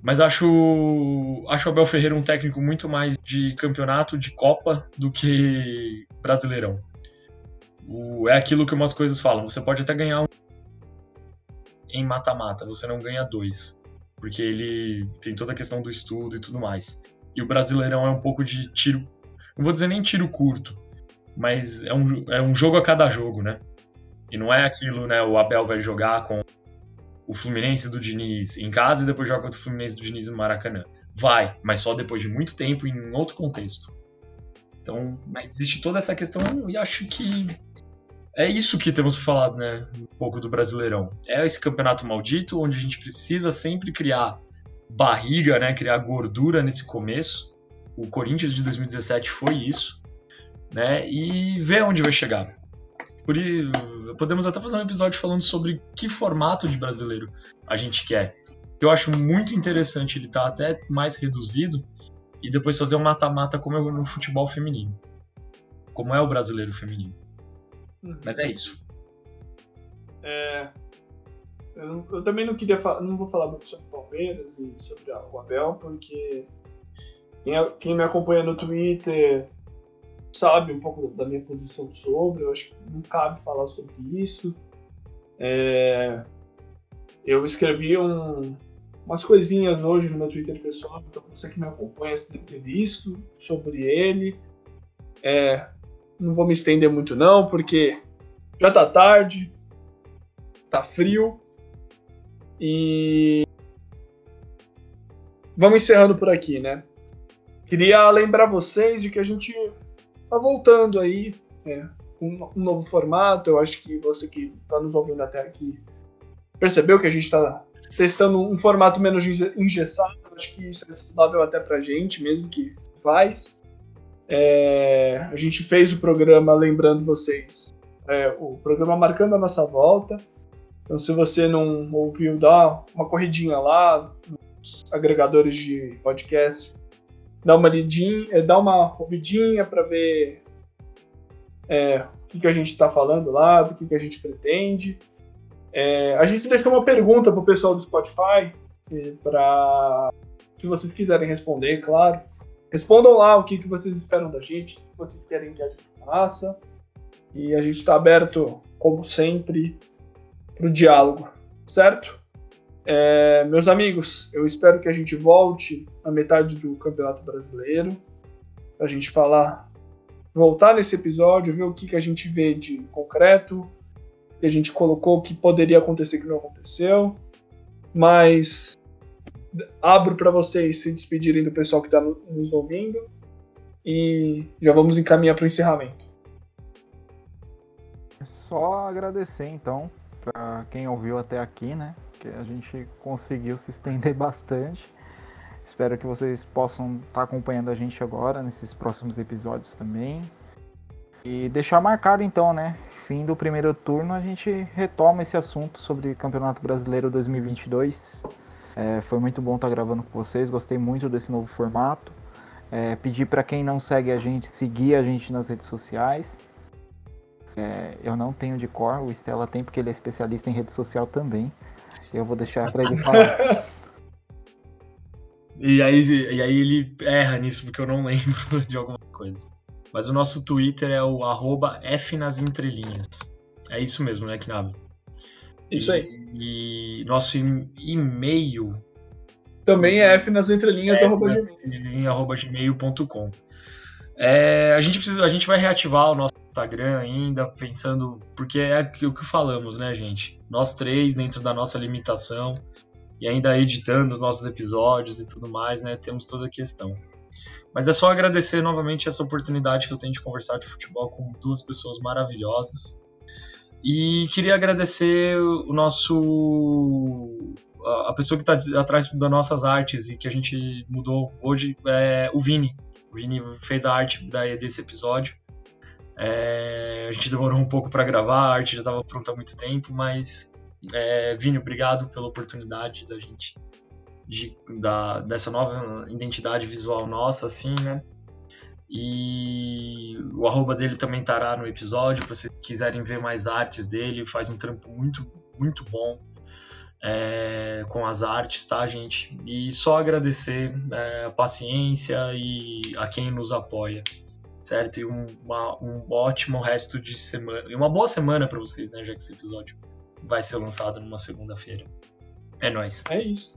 Mas acho, acho o Abel Ferreira um técnico muito mais de campeonato, de Copa, do que brasileirão. O, é aquilo que umas coisas falam. Você pode até ganhar um em mata-mata, você não ganha dois. Porque ele tem toda a questão do estudo e tudo mais. E o Brasileirão é um pouco de tiro. Não vou dizer nem tiro curto, mas é um, é um jogo a cada jogo, né? E não é aquilo, né? O Abel vai jogar com o Fluminense do Diniz em casa e depois joga contra o Fluminense do Diniz no Maracanã. Vai, mas só depois de muito tempo em outro contexto. Então, existe toda essa questão e acho que é isso que temos falado, né? Um pouco do Brasileirão. É esse campeonato maldito onde a gente precisa sempre criar barriga, né? Criar gordura nesse começo. O Corinthians de 2017 foi isso, né? E ver onde vai chegar. Por podemos até fazer um episódio falando sobre que formato de brasileiro a gente quer. Eu acho muito interessante ele estar tá até mais reduzido e depois fazer um mata-mata como é no futebol feminino. Como é o brasileiro feminino. Uhum. Mas é isso. É, eu, eu, também não queria não vou falar muito sobre o Palmeiras e sobre o Abel, porque quem, quem me acompanha no Twitter sabe um pouco da minha posição sobre, eu acho que não cabe falar sobre isso. É, eu escrevi um, umas coisinhas hoje no meu Twitter pessoal, então você que me acompanha você deve ter visto sobre ele. É, não vou me estender muito não, porque já tá tarde, tá frio e vamos encerrando por aqui, né? Queria lembrar vocês de que a gente tá voltando aí, né, com um novo formato. Eu acho que você que tá nos ouvindo até aqui percebeu que a gente tá testando um formato menos engessado. Acho que isso é saudável até pra gente, mesmo que faz. É, a gente fez o programa, lembrando vocês, é, o programa marcando a nossa volta. Então, se você não ouviu, dá uma corridinha lá nos agregadores de podcast, dá uma lidinha, é, dá uma ouvidinha para ver é, o que, que a gente está falando lá, do que, que a gente pretende. É, a gente deixou uma pergunta para o pessoal do Spotify, para se vocês quiserem responder, claro. Respondam lá o que, que vocês esperam da gente, o que vocês querem que a gente faça. E a gente está aberto, como sempre, para o diálogo, certo? É, meus amigos, eu espero que a gente volte na metade do Campeonato Brasileiro, para a gente falar, voltar nesse episódio, ver o que, que a gente vê de concreto, que a gente colocou que poderia acontecer que não aconteceu. Mas abro para vocês se despedirem do pessoal que está nos ouvindo e já vamos encaminhar para o encerramento. Só agradecer então para quem ouviu até aqui, né? Que a gente conseguiu se estender bastante. Espero que vocês possam estar tá acompanhando a gente agora nesses próximos episódios também. E deixar marcado então, né? fim do primeiro turno, a gente retoma esse assunto sobre Campeonato Brasileiro 2022. É, foi muito bom estar gravando com vocês, gostei muito desse novo formato. É, pedir para quem não segue a gente, seguir a gente nas redes sociais. É, eu não tenho de cor, o Stella tem porque ele é especialista em rede social também. Eu vou deixar para ele falar. e, aí, e aí ele erra nisso porque eu não lembro de alguma coisa. Mas o nosso Twitter é o arroba F nas entrelinhas. É isso mesmo, né, Knab? Isso aí. E nosso e-mail. Também é F nas entrelinhas, arroba, arroba gmail.com. É, a, gente precisa, a gente vai reativar o nosso Instagram ainda, pensando. Porque é o que falamos, né, gente? Nós três, dentro da nossa limitação, e ainda editando os nossos episódios e tudo mais, né? Temos toda a questão. Mas é só agradecer novamente essa oportunidade que eu tenho de conversar de futebol com duas pessoas maravilhosas. E queria agradecer o nosso. a pessoa que está atrás das nossas artes e que a gente mudou hoje, é o Vini. O Vini fez a arte desse episódio. É, a gente demorou um pouco para gravar, a arte já estava pronta há muito tempo, mas é, Vini, obrigado pela oportunidade da gente de, da, dessa nova identidade visual nossa, assim, né? E o arroba dele também estará no episódio, se vocês quiserem ver mais artes dele, faz um trampo muito, muito bom é, com as artes, tá, gente? E só agradecer é, a paciência e a quem nos apoia, certo? E um, uma, um ótimo resto de semana, e uma boa semana para vocês, né, já que esse episódio vai ser lançado numa segunda-feira. É nóis. É isso.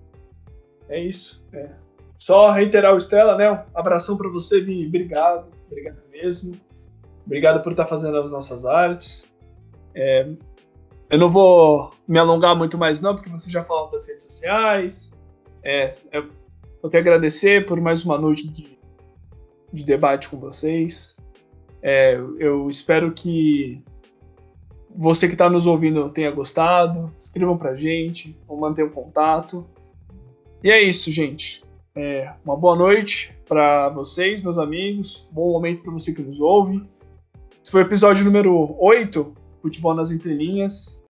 É isso. É. Só reiterar o Stella, né? Um abração para você, Vini. Obrigado. Obrigado mesmo. Obrigado por estar fazendo as nossas artes. É, eu não vou me alongar muito mais, não, porque você já falou das redes sociais. É, eu quero agradecer por mais uma noite de, de debate com vocês. É, eu espero que você que está nos ouvindo tenha gostado. Escrevam pra gente, vamos manter o um contato. E é isso, gente. É, uma boa noite para vocês, meus amigos. Bom momento para você que nos ouve. Esse foi o episódio número 8, Futebol nas Entrelinhas.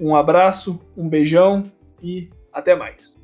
Um abraço, um beijão e até mais.